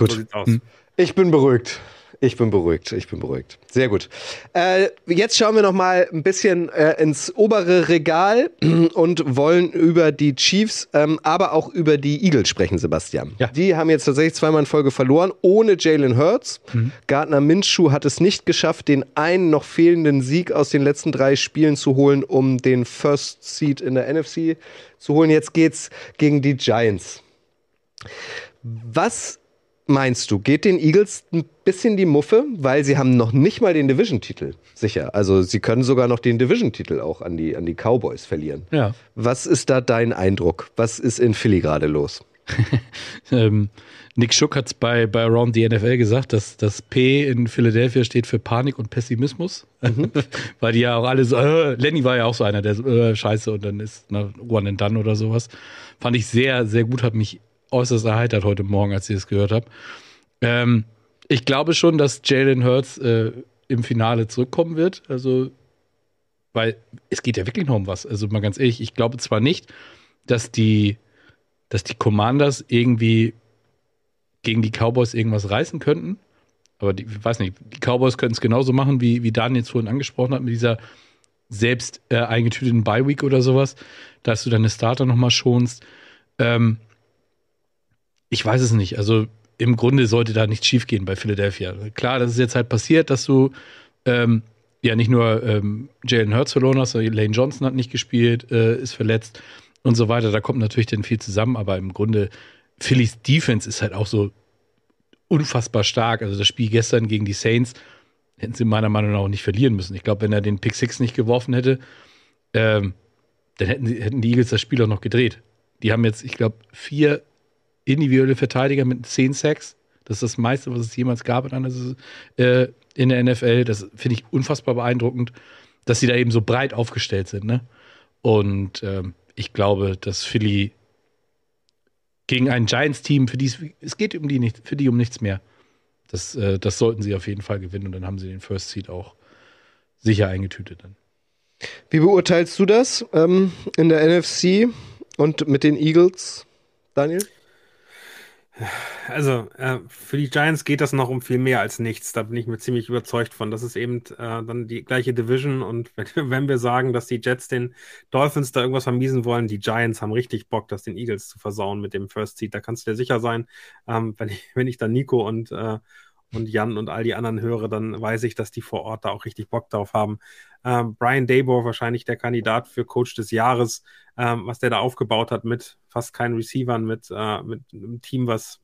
C: Gut. So sieht's aus. Ich bin beruhigt. Ich bin beruhigt, ich bin beruhigt. Sehr gut. Äh, jetzt schauen wir noch mal ein bisschen äh, ins obere Regal *clears throat* und wollen über die Chiefs, ähm, aber auch über die Eagles sprechen, Sebastian. Ja. Die haben jetzt tatsächlich zweimal in Folge verloren, ohne Jalen Hurts. Mhm. Gardner Minshew hat es nicht geschafft, den einen noch fehlenden Sieg aus den letzten drei Spielen zu holen, um den First Seed in der NFC zu holen. Jetzt geht's gegen die Giants. Was meinst du, geht den Eagles ein bisschen die Muffe, weil sie haben noch nicht mal den Division-Titel sicher. Also sie können sogar noch den Division-Titel auch an die, an die Cowboys verlieren.
D: Ja.
C: Was ist da dein Eindruck? Was ist in Philly gerade los? *laughs*
D: ähm, Nick Schuck hat es bei, bei Around the NFL gesagt, dass das P in Philadelphia steht für Panik und Pessimismus. Mhm. *laughs* Weil die ja auch alle so, äh, Lenny war ja auch so einer, der so, äh, scheiße und dann ist ne, One and Done oder sowas. Fand ich sehr, sehr gut, hat mich äußerst erheitert heute Morgen, als ich es gehört habe. Ähm, ich glaube schon, dass Jalen Hurts äh, im Finale zurückkommen wird. Also, weil es geht ja wirklich noch um was. Also mal ganz ehrlich, ich glaube zwar nicht, dass die, dass die Commanders irgendwie gegen die Cowboys irgendwas reißen könnten. Aber die, ich weiß nicht, die Cowboys könnten es genauso machen, wie, wie Dan jetzt vorhin angesprochen hat, mit dieser selbst äh, eingetüteten Bye-Week oder sowas, dass du deine Starter nochmal schonst. Ähm, ich weiß es nicht. Also im Grunde sollte da nichts schiefgehen bei Philadelphia. Klar, das ist jetzt halt passiert, dass du ähm, ja nicht nur ähm, Jalen Hurts verloren hast, sondern Lane Johnson hat nicht gespielt, äh, ist verletzt und so weiter. Da kommt natürlich dann viel zusammen, aber im Grunde Phillies Defense ist halt auch so unfassbar stark. Also das Spiel gestern gegen die Saints hätten sie meiner Meinung nach auch nicht verlieren müssen. Ich glaube, wenn er den Pick Six nicht geworfen hätte, ähm, dann hätten, hätten die Eagles das Spiel auch noch gedreht. Die haben jetzt, ich glaube, vier individuelle Verteidiger mit 10 Sacks. Das ist das meiste, was es jemals gab in, einer, äh, in der NFL. Das finde ich unfassbar beeindruckend, dass sie da eben so breit aufgestellt sind. Ne? Und ähm, ich glaube, dass Philly gegen ein Giants-Team, für die es geht um die nicht, für die um nichts mehr. Das, äh, das sollten sie auf jeden Fall gewinnen und dann haben sie den First Seed auch sicher eingetütet dann.
C: Wie beurteilst du das ähm, in der NFC und mit den Eagles, Daniel?
B: Also, äh, für die Giants geht das noch um viel mehr als nichts. Da bin ich mir ziemlich überzeugt von. Das ist eben äh, dann die gleiche Division. Und *laughs* wenn, wenn, wir sagen, dass die Jets den Dolphins da irgendwas vermiesen wollen, die Giants haben richtig Bock, das den Eagles zu versauen mit dem First Seed. Da kannst du dir sicher sein. Ähm, wenn, ich, wenn ich dann Nico und, äh, und Jan und all die anderen höre, dann weiß ich, dass die vor Ort da auch richtig Bock drauf haben. Ähm, Brian Daybor, wahrscheinlich der Kandidat für Coach des Jahres, ähm, was der da aufgebaut hat mit fast keinen Receivern, mit, äh, mit einem Team, was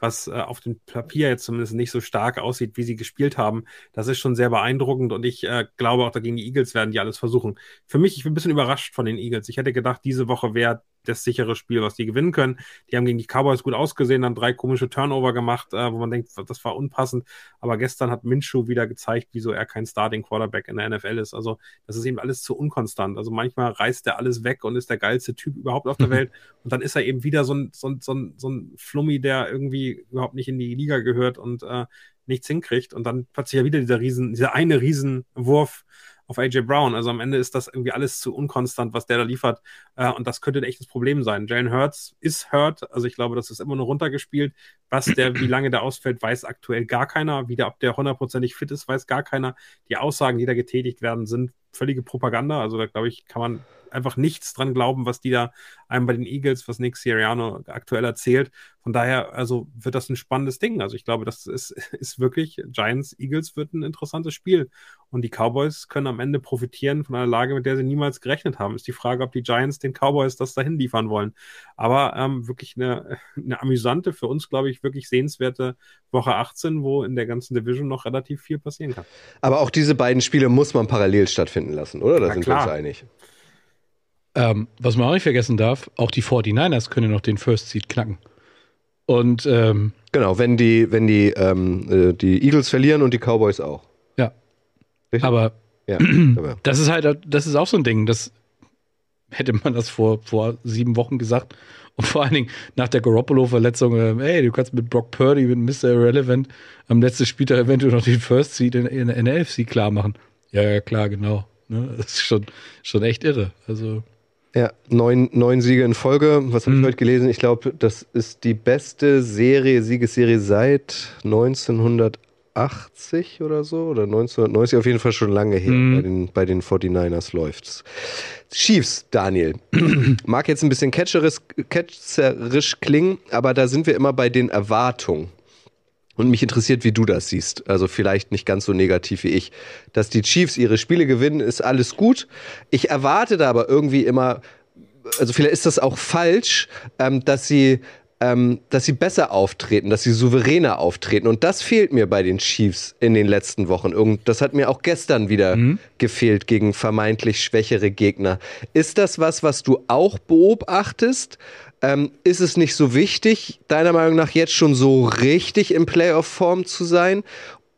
B: was äh, auf dem Papier jetzt zumindest nicht so stark aussieht, wie sie gespielt haben. Das ist schon sehr beeindruckend und ich äh, glaube auch dagegen die Eagles werden die alles versuchen. Für mich, ich bin ein bisschen überrascht von den Eagles. Ich hätte gedacht, diese Woche wäre das sichere Spiel, was die gewinnen können. Die haben gegen die Cowboys gut ausgesehen, dann drei komische Turnover gemacht, äh, wo man denkt, das war unpassend. Aber gestern hat Minshew wieder gezeigt, wieso er kein Starting Quarterback in der NFL ist. Also das ist eben alles zu unkonstant. Also manchmal reißt er alles weg und ist der geilste Typ überhaupt auf der *laughs* Welt. Und dann ist er eben wieder so ein, so ein, so ein, so ein Flummi, der irgendwie überhaupt nicht in die Liga gehört und äh, nichts hinkriegt. Und dann plötzlich ja wieder dieser riesen, dieser eine Riesenwurf auf AJ Brown. Also am Ende ist das irgendwie alles zu unkonstant, was der da liefert. Äh, und das könnte ein echtes Problem sein. Jalen Hurts ist hurt. Also ich glaube, das ist immer nur runtergespielt. Was der, wie lange der ausfällt, weiß aktuell gar keiner. Wie der, ob der hundertprozentig fit ist, weiß gar keiner. Die Aussagen, die da getätigt werden, sind völlige Propaganda. Also da glaube ich, kann man einfach nichts dran glauben, was die da einem bei den Eagles, was Nick Siriano aktuell erzählt. Von daher, also wird das ein spannendes Ding. Also ich glaube, das ist, *laughs* ist wirklich, Giants, Eagles wird ein interessantes Spiel. Und die Cowboys können am Ende profitieren von einer Lage, mit der sie niemals gerechnet haben. Ist die Frage, ob die Giants den Cowboys das dahin liefern wollen. Aber ähm, wirklich eine, *laughs* eine amüsante, für uns, glaube ich, wirklich sehenswerte Woche 18, wo in der ganzen Division noch relativ viel passieren kann.
C: Aber auch diese beiden Spiele muss man parallel stattfinden lassen, oder? Da
B: Na
C: sind
B: klar.
C: wir uns einig.
D: Ähm, was man auch nicht vergessen darf, auch die 49ers können noch den First Seed knacken. Und ähm,
C: Genau, wenn die, wenn die, ähm, äh, die Eagles verlieren und die Cowboys auch.
D: ja,
C: Richtig?
D: aber
C: Ja, *clears throat*
D: das ist halt, das ist auch so ein Ding, das hätte man das vor, vor sieben Wochen gesagt. Und vor allen Dingen nach der Garoppolo-Verletzung, ähm, ey, du kannst mit Brock Purdy, mit Mr. Irrelevant am letzten Spieltag eventuell noch den First Seed in, in, in der NFC klar machen. Ja, ja, klar, genau. Ne? Das ist schon, schon echt irre. Also,
C: Ja, neun, neun Siege in Folge. Was habe ich
D: Mhm.
C: heute gelesen? Ich glaube, das ist die beste Serie, Siegesserie seit 1980 oder so. Oder 1990, auf jeden Fall schon lange her.
D: Mhm.
C: Bei, den, bei den 49ers läuft's. Chiefs, Daniel. *clears throat* Mag jetzt ein bisschen catcherisch, catcherisch klingen, aber da sind wir immer bei den Erwartungen. Und mich interessiert, wie du das siehst. Also vielleicht nicht ganz so negativ wie ich. Dass die Chiefs ihre Spiele gewinnen, ist alles gut. Ich erwarte da aber irgendwie immer, also vielleicht ist das auch falsch, ähm, dass sie ähm, dass sie besser auftreten, dass sie souveräner auftreten. Und das fehlt mir bei den Chiefs in den letzten Wochen. Irgend, das hat mir auch gestern wieder gefehlt gegen vermeintlich schwächere Gegner. Ist das was, was du auch beobachtest? Ähm, ist es nicht so wichtig, deiner Meinung nach jetzt schon so richtig in Playoff-Form zu sein?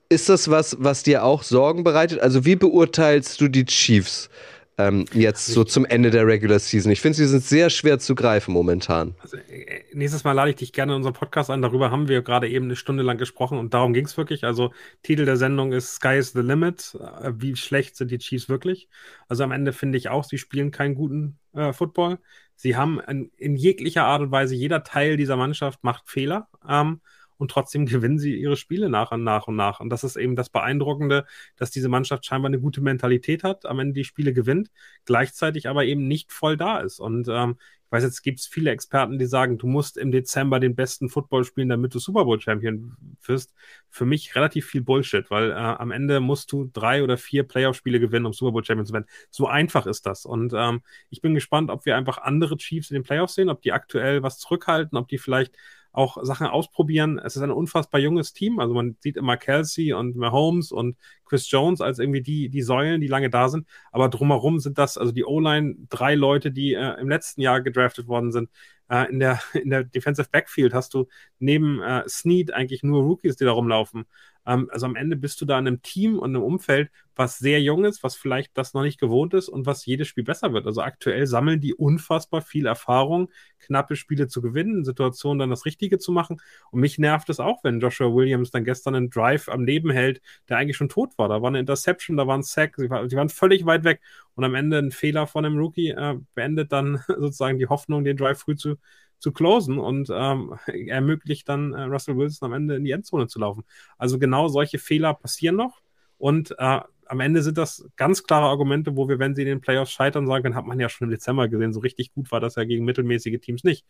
C: Ist das was, was dir auch Sorgen bereitet? Also wie beurteilst du die Chiefs ähm, jetzt so zum Ende der Regular Season? Ich finde, sie sind sehr schwer zu greifen momentan.
B: Also, äh, nächstes Mal lade ich dich gerne in unseren Podcast ein. Darüber haben wir gerade eben eine Stunde lang gesprochen und darum ging es wirklich. Also, Titel der Sendung ist Sky is the Limit. Äh, Wie schlecht sind die Chiefs wirklich? Also, am Ende finde ich auch, sie spielen keinen guten äh, Football. Sie haben in, in jeglicher Art und Weise, jeder Teil dieser Mannschaft macht Fehler. Ähm, und trotzdem *laughs* gewinnen sie ihre Spiele nach und nach und nach. Und das ist eben das Beeindruckende, dass diese Mannschaft scheinbar eine gute Mentalität hat, am Ende die Spiele gewinnt, gleichzeitig aber eben nicht voll da ist. Und ähm, ich weiß, jetzt gibt es viele Experten, die sagen, du musst im Dezember den besten Football spielen, damit du Super Bowl Champion wirst. Für mich relativ viel Bullshit, weil äh, am Ende musst du drei oder vier Playoff-Spiele gewinnen, um Super Bowl Champion zu werden. So einfach ist das. Und ähm, ich bin gespannt, ob wir einfach andere Chiefs in den Playoffs sehen, ob die aktuell was zurückhalten, ob die vielleicht auch Sachen ausprobieren. Es ist ein unfassbar junges Team. Also man sieht immer Kelsey und Mahomes und Chris Jones als irgendwie die, die Säulen, die lange da sind. Aber drumherum sind das, also die O-Line, drei Leute, die äh, im letzten Jahr gedraftet worden sind. Äh, in, der, *laughs* in der Defensive Backfield hast du neben äh, Snead eigentlich nur Rookies, die da rumlaufen. Ähm, also am Ende bist du da in einem Team und einem Umfeld, was sehr jung ist, was vielleicht das noch nicht gewohnt ist und was jedes Spiel besser wird. Also aktuell sammeln die unfassbar viel Erfahrung, knappe Spiele zu gewinnen, in Situationen dann das Richtige zu machen. Und mich nervt es auch, wenn Joshua Williams dann gestern einen Drive am Leben hält, der eigentlich schon tot war. Da war eine Interception, da war ein Sack, sie, war, sie waren völlig weit weg und am Ende ein Fehler von einem Rookie äh, beendet dann *laughs* sozusagen die Hoffnung, den Drive früh zu, zu closen und ähm, *laughs* ermöglicht dann äh, Russell Wilson am Ende in die Endzone zu laufen. Also genau solche Fehler passieren noch und äh, am Ende sind das ganz klare Argumente, wo wir, wenn sie in den Playoffs scheitern, sagen können, hat man ja schon im Dezember gesehen, so richtig gut war das ja gegen mittelmäßige Teams nicht.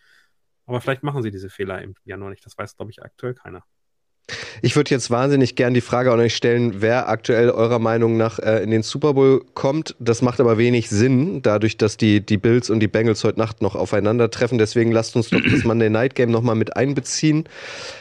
B: Aber vielleicht machen sie diese Fehler im Januar nicht. Das weiß, glaube ich, aktuell keiner.
C: Ich würde jetzt wahnsinnig gern die Frage an euch stellen, wer aktuell eurer Meinung nach äh, in den Super Bowl kommt. Das macht aber wenig Sinn, dadurch, dass die, die Bills und die Bengals heute Nacht noch aufeinandertreffen. Deswegen lasst uns doch das Monday Night Game nochmal mit einbeziehen.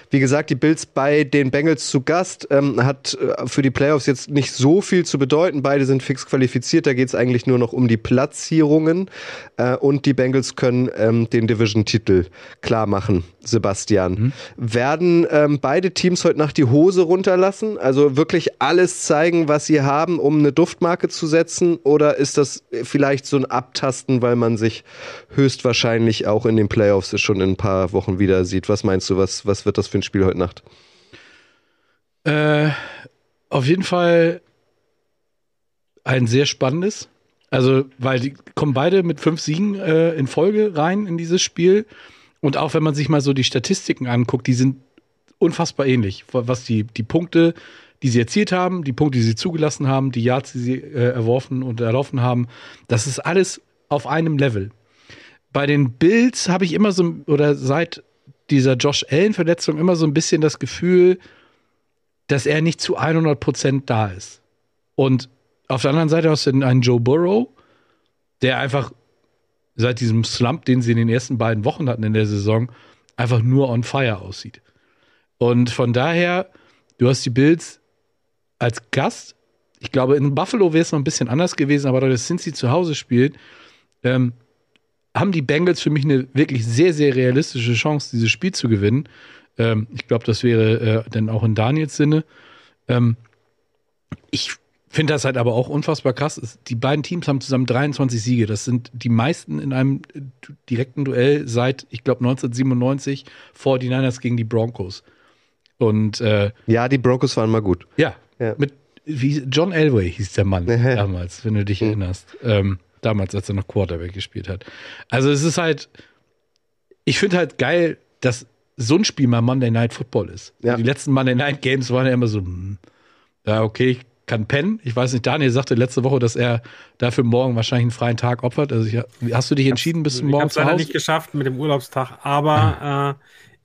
C: Wie gesagt, die Bills bei den Bengals zu Gast ähm, hat äh, für die Playoffs jetzt nicht so viel zu bedeuten. Beide sind fix qualifiziert. Da geht es eigentlich nur noch um die Platzierungen. Äh, und die Bengals können ähm, den Division-Titel klar machen, Sebastian. Werden ähm, beide Teams heute Nacht die Hose runterlassen? Also wirklich alles zeigen, was sie haben, um eine Duftmarke zu setzen? Oder ist das vielleicht so ein Abtasten, weil man sich höchstwahrscheinlich auch in den Playoffs schon in ein paar Wochen wieder sieht? Was meinst du, was, was wird das für ein Spiel heute Nacht?
D: Äh, auf jeden Fall ein sehr spannendes. Also, weil die kommen beide mit fünf Siegen äh, in Folge rein in dieses Spiel. Und auch wenn man sich mal so die Statistiken anguckt, die sind unfassbar ähnlich, was die, die Punkte die sie erzielt haben, die Punkte, die sie zugelassen haben, die Yards, die sie äh, erworfen und erlaufen haben, das ist alles auf einem Level. Bei den Bills habe ich immer so, oder seit dieser Josh Allen-Verletzung immer so ein bisschen das Gefühl, dass er nicht zu 100 Prozent da ist. Und auf der anderen Seite hast du einen Joe Burrow, der einfach seit diesem Slump, den sie in den ersten beiden Wochen hatten in der Saison, einfach nur on fire aussieht. Und von daher, du hast die Bills als Gast. Ich glaube, in Buffalo wäre es noch ein bisschen anders gewesen, aber da das Cincy zu Hause spielt, ähm, haben die Bengals für mich eine wirklich sehr, sehr realistische Chance, dieses Spiel zu gewinnen. Ähm, ich glaube, das wäre äh, dann auch in Daniels Sinne. Ähm, ich finde das halt aber auch unfassbar krass. Die beiden Teams haben zusammen 23 Siege. Das sind die meisten in einem äh, direkten Duell seit, ich glaube, 1997 vor die Niners gegen die Broncos. Und äh,
C: ja, die Broncos waren mal gut.
D: Ja, ja. mit wie John Elway hieß der Mann *laughs* damals, wenn du dich mhm. erinnerst. Ähm, damals, als er noch Quarterback gespielt hat. Also es ist halt, ich finde halt geil, dass so ein Spiel mal Monday Night Football ist. Ja. Die letzten Monday Night Games waren ja immer so, hm, ja, okay, ich kann pennen. Ich weiß nicht, Daniel sagte letzte Woche, dass er dafür morgen wahrscheinlich einen freien Tag opfert. Also ich, hast du dich entschieden bis zum Morgen
B: zu Hause? Ich habe leider nicht geschafft mit dem Urlaubstag, aber ja. äh,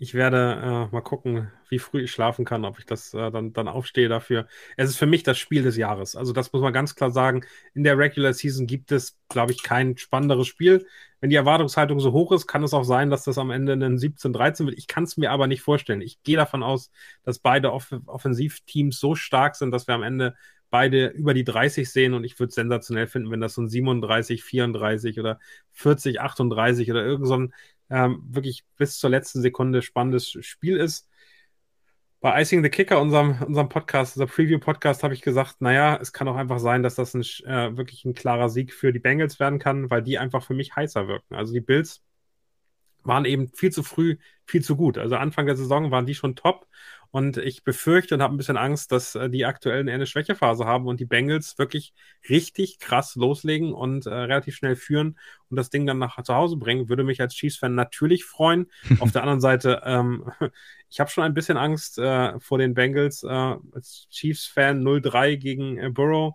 B: ich werde äh, mal gucken, wie früh ich schlafen kann, ob ich das äh, dann, dann aufstehe dafür. Es ist für mich das Spiel des Jahres. Also das muss man ganz klar sagen. In der Regular Season gibt es, glaube ich, kein spannenderes Spiel. Wenn die Erwartungshaltung so hoch ist, kann es auch sein, dass das am Ende ein 17-13 wird. Ich kann es mir aber nicht vorstellen. Ich gehe davon aus, dass beide Off Offensivteams so stark sind, dass wir am Ende beide über die 30 sehen und ich würde sensationell finden, wenn das so ein 37, 34 oder 40, 38 oder irgend so ein ähm, wirklich bis zur letzten Sekunde spannendes Spiel ist. Bei Icing the Kicker, unserem, unserem Podcast, unser Preview-Podcast, habe ich gesagt, naja, es kann auch einfach sein, dass das ein, äh, wirklich ein klarer Sieg für die Bengals werden kann, weil die einfach für mich heißer wirken. Also die Bills waren eben viel zu früh, viel zu gut. Also Anfang der Saison waren die schon top und ich befürchte und habe ein bisschen Angst, dass äh, die aktuell eine Schwächephase haben und die Bengals wirklich richtig krass loslegen und äh, relativ schnell führen und das Ding dann nach zu Hause bringen. Würde mich als Chiefs-Fan natürlich freuen. *laughs* Auf der anderen Seite, ähm, *laughs* ich habe schon ein bisschen Angst äh, vor den Bengals. Äh, als Chiefs-Fan 0-3 gegen äh, Burrow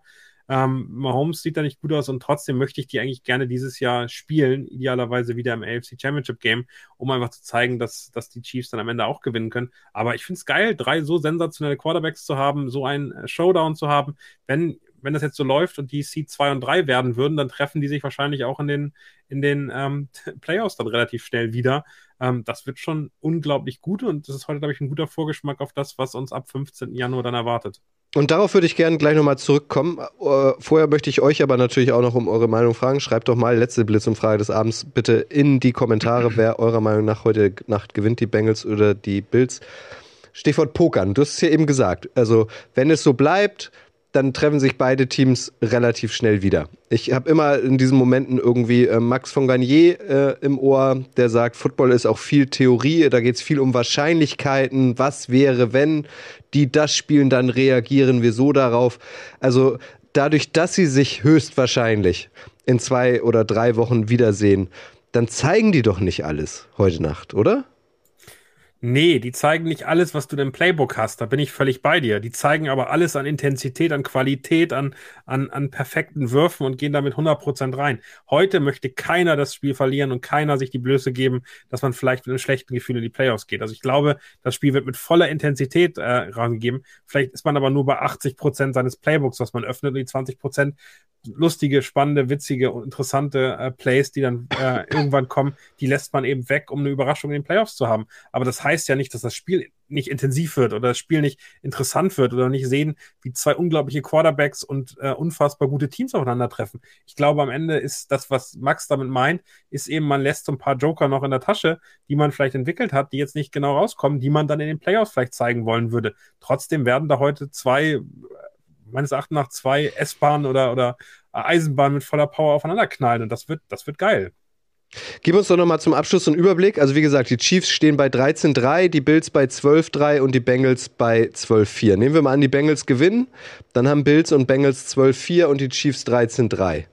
B: ähm, Mahomes sieht da nicht gut aus und trotzdem möchte ich die eigentlich gerne dieses Jahr spielen, idealerweise wieder im AFC Championship Game, um einfach zu zeigen, dass, dass die Chiefs dann am Ende auch gewinnen können. Aber ich finde es geil, drei so sensationelle Quarterbacks zu haben, so einen äh, Showdown zu haben. Wenn wenn das jetzt so läuft und die Seed 2 und 3 werden würden, dann treffen die sich wahrscheinlich auch in den, in den ähm, *laughs* Playoffs dann relativ schnell wieder. Ähm, das wird schon unglaublich gut und das ist heute, glaube ich, ein guter Vorgeschmack auf das, was uns ab 15. Januar dann erwartet.
C: Und darauf würde ich gerne gleich nochmal zurückkommen. Uh, vorher möchte ich euch aber natürlich auch noch um eure Meinung fragen. Schreibt doch mal letzte Blitzumfrage des Abends bitte in die Kommentare, wer eurer Meinung nach heute Nacht gewinnt, die Bengals oder die Bills. Stichwort Pokern. Du hast es ja eben gesagt. Also, wenn es so bleibt, dann treffen sich beide Teams relativ schnell wieder. Ich habe immer in diesen Momenten irgendwie äh, Max von Garnier äh, im Ohr, der sagt, Football ist auch viel Theorie, da geht es viel um Wahrscheinlichkeiten, was wäre, wenn die das spielen, dann reagieren wir so darauf. Also dadurch, dass sie sich höchstwahrscheinlich in zwei oder drei Wochen wiedersehen, dann zeigen die doch nicht alles heute Nacht, oder?
B: Nee, die zeigen nicht alles, was du im Playbook hast. Da bin ich völlig bei dir. Die zeigen aber alles an Intensität, an Qualität, an, an, an perfekten Würfen und gehen damit 100% rein. Heute möchte keiner das Spiel verlieren und keiner sich die Blöße geben, dass man vielleicht mit einem schlechten Gefühl in die Playoffs geht. Also ich glaube, das Spiel wird mit voller Intensität äh, rangegeben. Vielleicht ist man aber nur bei 80% seines Playbooks, was man öffnet und die 20% lustige, spannende, witzige und interessante äh, Plays, die dann äh, irgendwann kommen, die lässt man eben weg, um eine Überraschung in den Playoffs zu haben. Aber das heißt ja nicht, dass das Spiel nicht intensiv wird oder das Spiel nicht interessant wird oder nicht sehen, wie zwei unglaubliche Quarterbacks und äh, unfassbar gute Teams aufeinandertreffen. Ich glaube, am Ende ist das, was Max damit meint, ist eben, man lässt so ein paar Joker noch in der Tasche, die man vielleicht entwickelt hat, die jetzt nicht genau rauskommen, die man dann in den Playoffs vielleicht zeigen wollen würde. Trotzdem werden da heute zwei meines Erachtens nach zwei S-Bahnen oder, oder Eisenbahnen mit voller Power aufeinander knallen und das wird, das wird geil.
C: Gib uns doch nochmal zum Abschluss einen Überblick. Also wie gesagt, die Chiefs stehen bei 13-3, die Bills bei 12-3 und die Bengals bei 12-4. Nehmen wir mal an, die Bengals gewinnen, dann haben Bills und Bengals 12-4 und die Chiefs 13-3.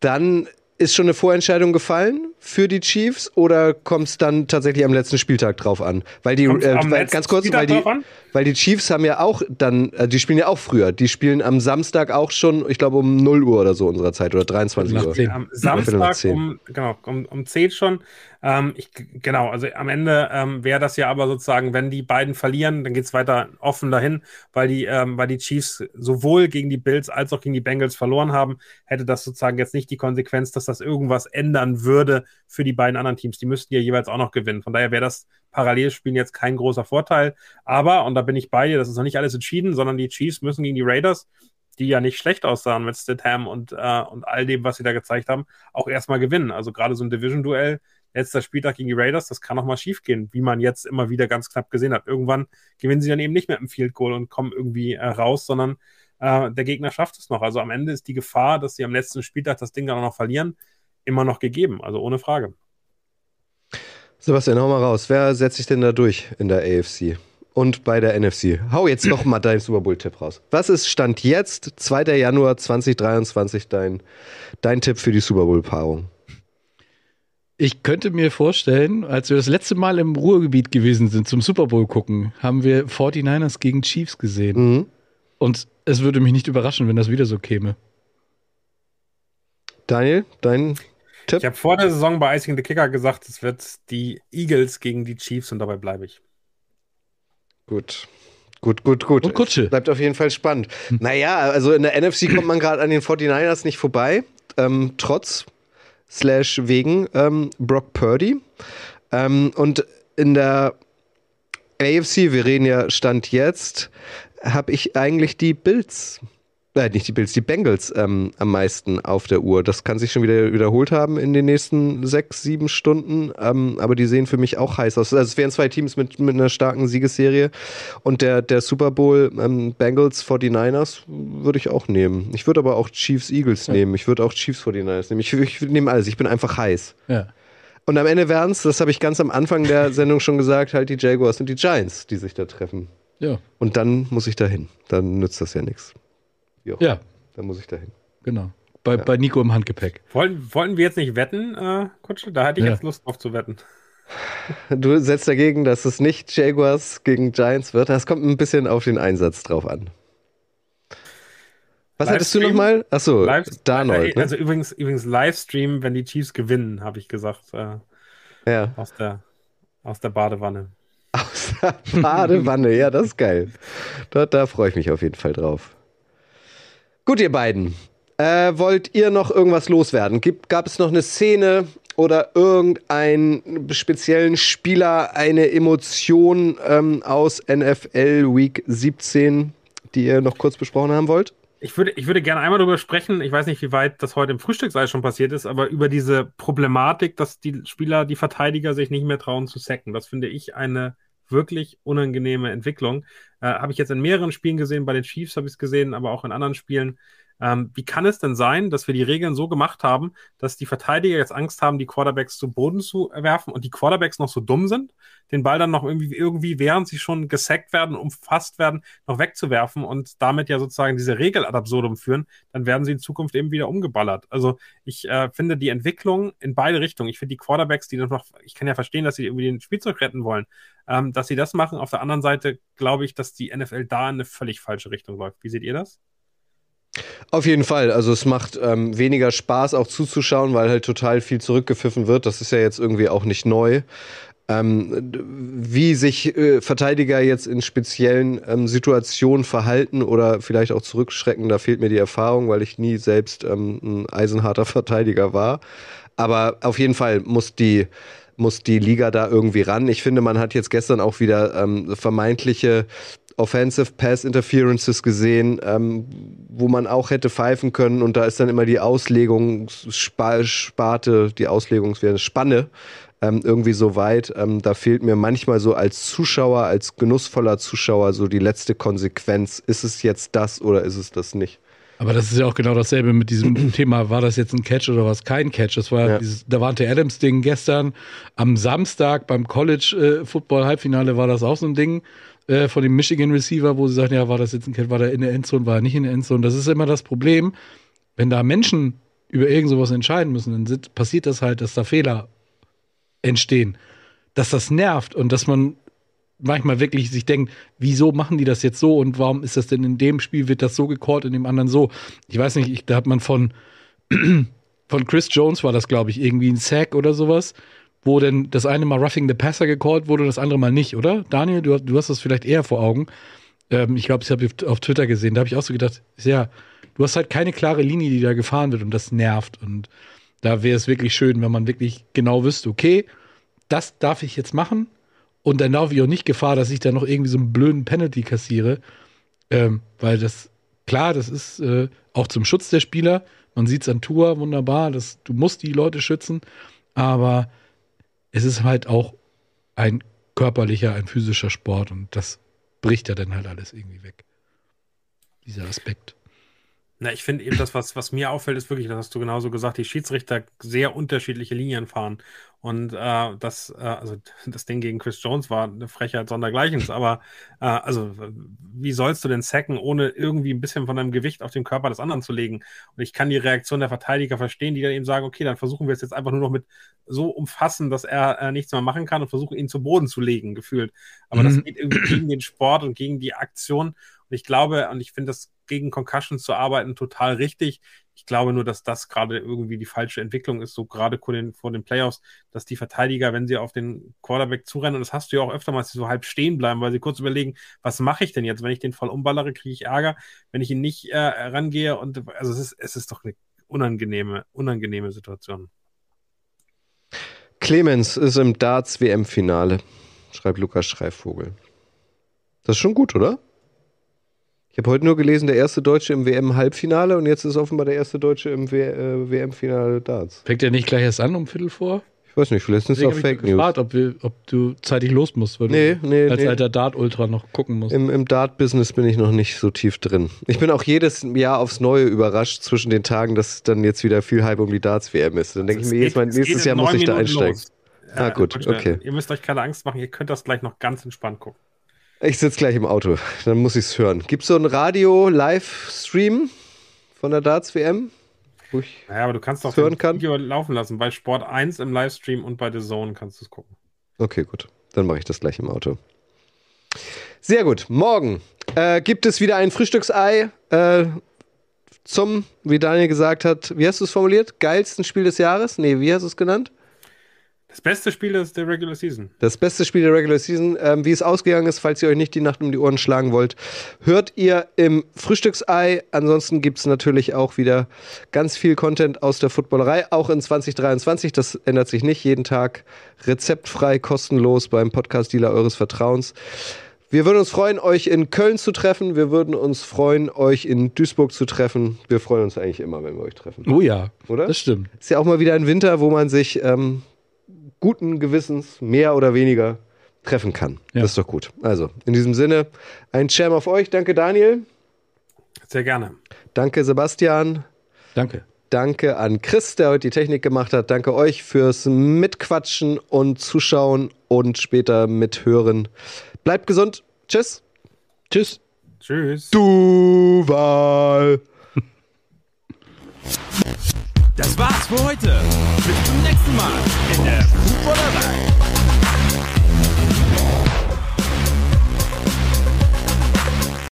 C: Dann ist schon eine Vorentscheidung gefallen für die Chiefs oder kommt es dann tatsächlich am letzten Spieltag drauf an? Weil die, äh, weil, ganz kurz,
B: Spieltag
C: weil die, weil die Chiefs haben ja auch dann, äh, die spielen ja auch früher. Die spielen am Samstag auch schon, ich glaube um 0 Uhr oder so unserer Zeit oder 23
D: Nach
C: Uhr.
D: 10.
B: Am Samstag
C: zehn.
B: um, genau, um, um 10 schon. Ähm, ich, genau, also am Ende ähm, wäre das ja aber sozusagen, wenn die beiden verlieren, dann geht es weiter offen dahin, weil die, ähm, weil die Chiefs sowohl gegen die Bills als auch gegen die Bengals verloren haben, hätte das sozusagen jetzt nicht die Konsequenz, dass das irgendwas ändern würde für die beiden anderen Teams. Die müssten ja jeweils auch noch gewinnen. Von daher wäre das Parallelspielen jetzt kein großer Vorteil. Aber, und da bin ich bei dir, das ist noch nicht alles entschieden, sondern die Chiefs müssen gegen die Raiders, die ja nicht schlecht aussahen mit Stidham und, äh, und all dem, was sie da gezeigt haben, auch erstmal gewinnen. Also gerade so ein Division-Duell, letzter Spieltag gegen die Raiders, das kann auch mal schief gehen, wie man jetzt immer wieder ganz knapp gesehen hat. Irgendwann gewinnen sie dann eben nicht mehr im Field Goal und kommen irgendwie äh, raus, sondern äh, der Gegner schafft es noch. Also am Ende ist die Gefahr, dass sie am letzten Spieltag das Ding dann auch noch verlieren, immer noch gegeben. Also ohne Frage.
C: Sebastian, hau mal raus. Wer setzt sich denn da durch in der AFC? Und bei der NFC. Hau jetzt noch mal deinen Super Bowl-Tipp raus. Was ist Stand jetzt, 2. Januar 2023, dein, dein Tipp für die Super Bowl-Paarung?
D: Ich könnte mir vorstellen, als wir das letzte Mal im Ruhrgebiet gewesen sind zum Super Bowl gucken, haben wir 49ers gegen Chiefs gesehen.
C: Mhm.
D: Und es würde mich nicht überraschen, wenn das wieder so käme.
C: Daniel, dein Tipp?
B: Ich habe vor der Saison bei Icing the Kicker gesagt, es wird die Eagles gegen die Chiefs und dabei bleibe ich.
C: Gut. Gut, gut, gut.
D: Und Kutsche.
C: Bleibt auf jeden Fall spannend. Naja, also in der NFC kommt man gerade an den 49ers nicht vorbei. Ähm, trotz slash wegen ähm, Brock Purdy. Ähm, und in der AFC, wir reden ja Stand jetzt, habe ich eigentlich die Bills, äh, nicht die Bills, die Bengals ähm, am meisten auf der Uhr. Das kann sich schon wieder wiederholt haben in den nächsten sechs, sieben Stunden, ähm, aber die sehen für mich auch heiß aus. Also es wären zwei Teams mit, mit einer starken Siegesserie und der, der Super Bowl ähm, Bengals 49ers würde ich auch nehmen. Ich würde aber auch Chiefs Eagles nehmen. Ich würde auch Chiefs 49ers nehmen. Ich, ich nehme alles. Ich bin einfach heiß.
D: Ja.
C: Und am Ende wären es, das habe ich ganz am Anfang der Sendung schon gesagt, halt die Jaguars und die Giants, die sich da treffen.
D: Ja.
C: Und dann muss ich dahin. Dann nützt das ja nichts.
D: Ja,
C: Dann muss ich dahin.
D: genau. Bei, bei Nico im Handgepäck.
B: Wollen, wollten wir jetzt nicht wetten, äh, Kutsche? Da hätte ich
D: Ja.
B: jetzt Lust drauf zu wetten.
C: Du setzt dagegen, dass es nicht Jaguars gegen Giants wird. Das kommt ein bisschen auf den Einsatz drauf an. Was hattest du
B: Livestream?
C: nochmal? Achso, Darnold.
B: äh,
C: Ne?
B: Also übrigens, übrigens Livestream, wenn die Chiefs gewinnen, habe ich gesagt, äh,
C: ja.
B: aus, der, aus der Badewanne.
C: Aus der Badewanne, ja, das ist geil. Da, da freue ich mich auf jeden Fall drauf. Gut, ihr beiden. Äh, wollt ihr noch irgendwas loswerden? Gibt, gab es noch eine Szene oder irgendeinen speziellen Spieler, eine Emotion ähm, aus NFL Week 17, die ihr noch kurz besprochen haben wollt?
B: Ich würde, ich würde gerne einmal darüber sprechen, ich weiß nicht, wie weit das heute im Frühstücksei schon passiert ist, aber über diese Problematik, dass die Spieler, die Verteidiger sich nicht mehr trauen zu sacken. Das finde ich eine wirklich unangenehme Entwicklung. Äh, habe ich jetzt in mehreren Spielen gesehen, bei den Chiefs habe ich es gesehen, aber auch in anderen Spielen. Ähm, wie kann es denn sein, dass wir die Regeln so gemacht haben, dass die Verteidiger jetzt Angst haben, die Quarterbacks zu Boden zu werfen und die Quarterbacks noch so dumm sind, den Ball dann noch irgendwie, irgendwie während sie schon gesackt werden, umfasst werden, noch wegzuwerfen und damit ja sozusagen diese Regel ad absurdum führen, dann werden sie in Zukunft eben wieder umgeballert. Also ich äh, finde die Entwicklung in beide Richtungen. Ich finde die Quarterbacks, die dann noch, ich kann ja verstehen, dass sie irgendwie den Spielzeug retten wollen, ähm, dass sie das machen. Auf der anderen Seite glaube ich, dass die NFL da in eine völlig falsche Richtung läuft. Wie seht ihr das?
C: Auf jeden Fall. Also es macht ähm, weniger Spaß auch zuzuschauen, weil halt total viel zurückgepfiffen wird. Das ist ja jetzt irgendwie auch nicht neu. Ähm, wie sich äh, Verteidiger jetzt in speziellen ähm, Situationen verhalten oder vielleicht auch zurückschrecken, da fehlt mir die Erfahrung, weil ich nie selbst ähm, ein eisenharter *laughs* Verteidiger war. Aber auf jeden Fall muss die muss die Liga da irgendwie ran. Ich finde, man hat jetzt gestern auch wieder ähm, vermeintliche Offensive Pass Interferences gesehen, ähm, wo man auch hätte pfeifen können und da ist dann immer die Auslegungssparte, die Auslegungsspanne ähm, irgendwie so weit. Ähm, da fehlt mir manchmal so als Zuschauer, als genussvoller Zuschauer so die letzte Konsequenz. Ist es jetzt das oder ist es das nicht?
D: Aber das ist ja auch genau dasselbe mit diesem *clears throat* Thema, war das jetzt ein Catch oder was kein Catch? Das war
C: Ja.
D: dieses Davante Adams Ding gestern am Samstag beim College äh, Football Halbfinale war das auch so ein Ding äh, von dem Michigan Receiver, wo sie sagten, ja, war das jetzt ein Catch, war der in der Endzone, war er nicht in der Endzone. Das ist immer das Problem, wenn da Menschen über irgend sowas entscheiden müssen, dann passiert das halt, dass da Fehler entstehen. Dass das nervt und dass man manchmal wirklich sich denkt, wieso machen die das jetzt so und warum ist das denn in dem Spiel wird das so gecallt, in dem anderen so? Ich weiß nicht, ich, da hat man von, *clears throat* von Chris Jones war das, glaube ich, irgendwie ein Sack oder sowas, wo denn das eine mal Roughing the Passer gecallt wurde und das andere mal nicht, oder? Daniel, du, du hast das vielleicht eher vor Augen. Ähm, ich glaube, ich habe auf Twitter gesehen, da habe ich auch so gedacht, ja, du hast halt keine klare Linie, die da gefahren wird und das nervt und da wäre es wirklich schön, wenn man wirklich genau wüsste, okay, das darf ich jetzt machen und dann laufe ich auch nicht Gefahr, dass ich da noch irgendwie so einen blöden Penalty kassiere. Ähm, weil das, klar, das ist äh, auch zum Schutz der Spieler. Man sieht es an Tour wunderbar, dass du musst die Leute schützen. Aber es ist halt auch ein körperlicher, ein physischer Sport und das bricht ja dann halt alles irgendwie weg. Dieser Aspekt.
B: Na, ich finde eben das, was, was mir auffällt, ist wirklich, das hast du genauso gesagt, die Schiedsrichter sehr unterschiedliche Linien fahren. Und äh, das, äh, also *laughs* das Ding gegen Chris Jones war eine Frechheit sondergleichens. Aber äh, also, wie sollst du denn sacken, ohne irgendwie ein bisschen von deinem Gewicht auf den Körper des anderen zu legen? Und ich kann die Reaktion der Verteidiger verstehen, die dann eben sagen, okay, dann versuchen wir es jetzt einfach nur noch mit so umfassen, dass er äh, nichts mehr machen kann und versuchen ihn zu Boden zu legen, gefühlt. Aber mhm. das geht irgendwie gegen den Sport und gegen die Aktion. Und ich glaube, und ich finde das gegen Concussions zu arbeiten total richtig. Ich glaube nur, dass das gerade irgendwie die falsche Entwicklung ist, so gerade vor den, Playoffs, dass die Verteidiger, wenn sie auf den Quarterback zurennen, und das hast du ja auch öfter mal, so halb stehen bleiben, weil sie kurz überlegen, was mache ich denn jetzt? Wenn ich den voll umballere, kriege ich Ärger. Wenn ich ihn nicht äh, rangehe und also es ist, es ist doch eine unangenehme, unangenehme Situation.
C: Clemens ist im Darts WM-Finale, schreibt Lukas Schreivogel. Das ist schon gut, oder? Ich habe heute nur gelesen, der erste Deutsche im WM-Halbfinale und jetzt ist offenbar der erste Deutsche im äh, WM-Finale Darts.
D: Fängt der nicht gleich erst an um Viertel vor?
C: Ich weiß nicht, vielleicht sind es auch Fake News.
D: Gefragt, ob, wir, ob du zeitig los musst, weil nee, du nee, als nee. alter Dart-Ultra noch gucken musst.
C: Im, im Dart-Business bin ich noch nicht so tief drin. Ich bin auch jedes Jahr aufs Neue überrascht zwischen den Tagen, dass dann jetzt wieder viel Hype um die Darts-WM ist. Dann denke ich mir jedes Mal, nächstes Jahr muss ich da einsteigen. Los.
B: Ah, gut, okay. Ihr müsst euch keine Angst machen, ihr könnt das gleich noch ganz entspannt gucken.
C: Ich sitze gleich im Auto, dann muss ich es hören. Gibt es so einen Radio-Livestream von der Darts-WM?
B: Ja, aber du kannst doch hören kann? Video laufen lassen. Bei Sport 1 im Livestream und bei The Zone kannst du es gucken.
C: Okay, gut. Dann mache ich das gleich im Auto. Sehr gut. Morgen äh, gibt es wieder ein Frühstücksei äh, zum, wie Daniel gesagt hat, wie hast du es formuliert? Geilsten Spiel des Jahres? Nee, wie hast du es genannt?
B: Das beste Spiel ist der Regular Season.
C: Das beste Spiel der Regular Season. Ähm, wie es ausgegangen ist, falls ihr euch nicht die Nacht um die Ohren schlagen wollt, hört ihr im Frühstücksei. Ansonsten gibt es natürlich auch wieder ganz viel Content aus der Footballerei, auch in 2023. Das ändert sich nicht. Jeden Tag rezeptfrei, kostenlos beim Podcast-Dealer eures Vertrauens. Wir würden uns freuen, euch in Köln zu treffen. Wir würden uns freuen, euch in Duisburg zu treffen. Wir freuen uns eigentlich immer, wenn wir euch treffen.
D: Oh ja, oder? Das stimmt.
C: Ist ja auch mal wieder ein Winter, wo man sich ähm, guten Gewissens mehr oder weniger treffen kann. Ja. Das ist doch gut. Also, in diesem Sinne, ein Jam auf euch. Danke, Daniel.
B: Sehr gerne.
C: Danke, Sebastian.
D: Danke.
C: Danke an Chris, der heute die Technik gemacht hat. Danke euch fürs Mitquatschen und Zuschauen und später mithören. Bleibt gesund. Tschüss.
D: Tschüss.
B: Tschüss.
C: Duval.
A: Das war's für heute. Bis zum nächsten Mal in der Fußballerei.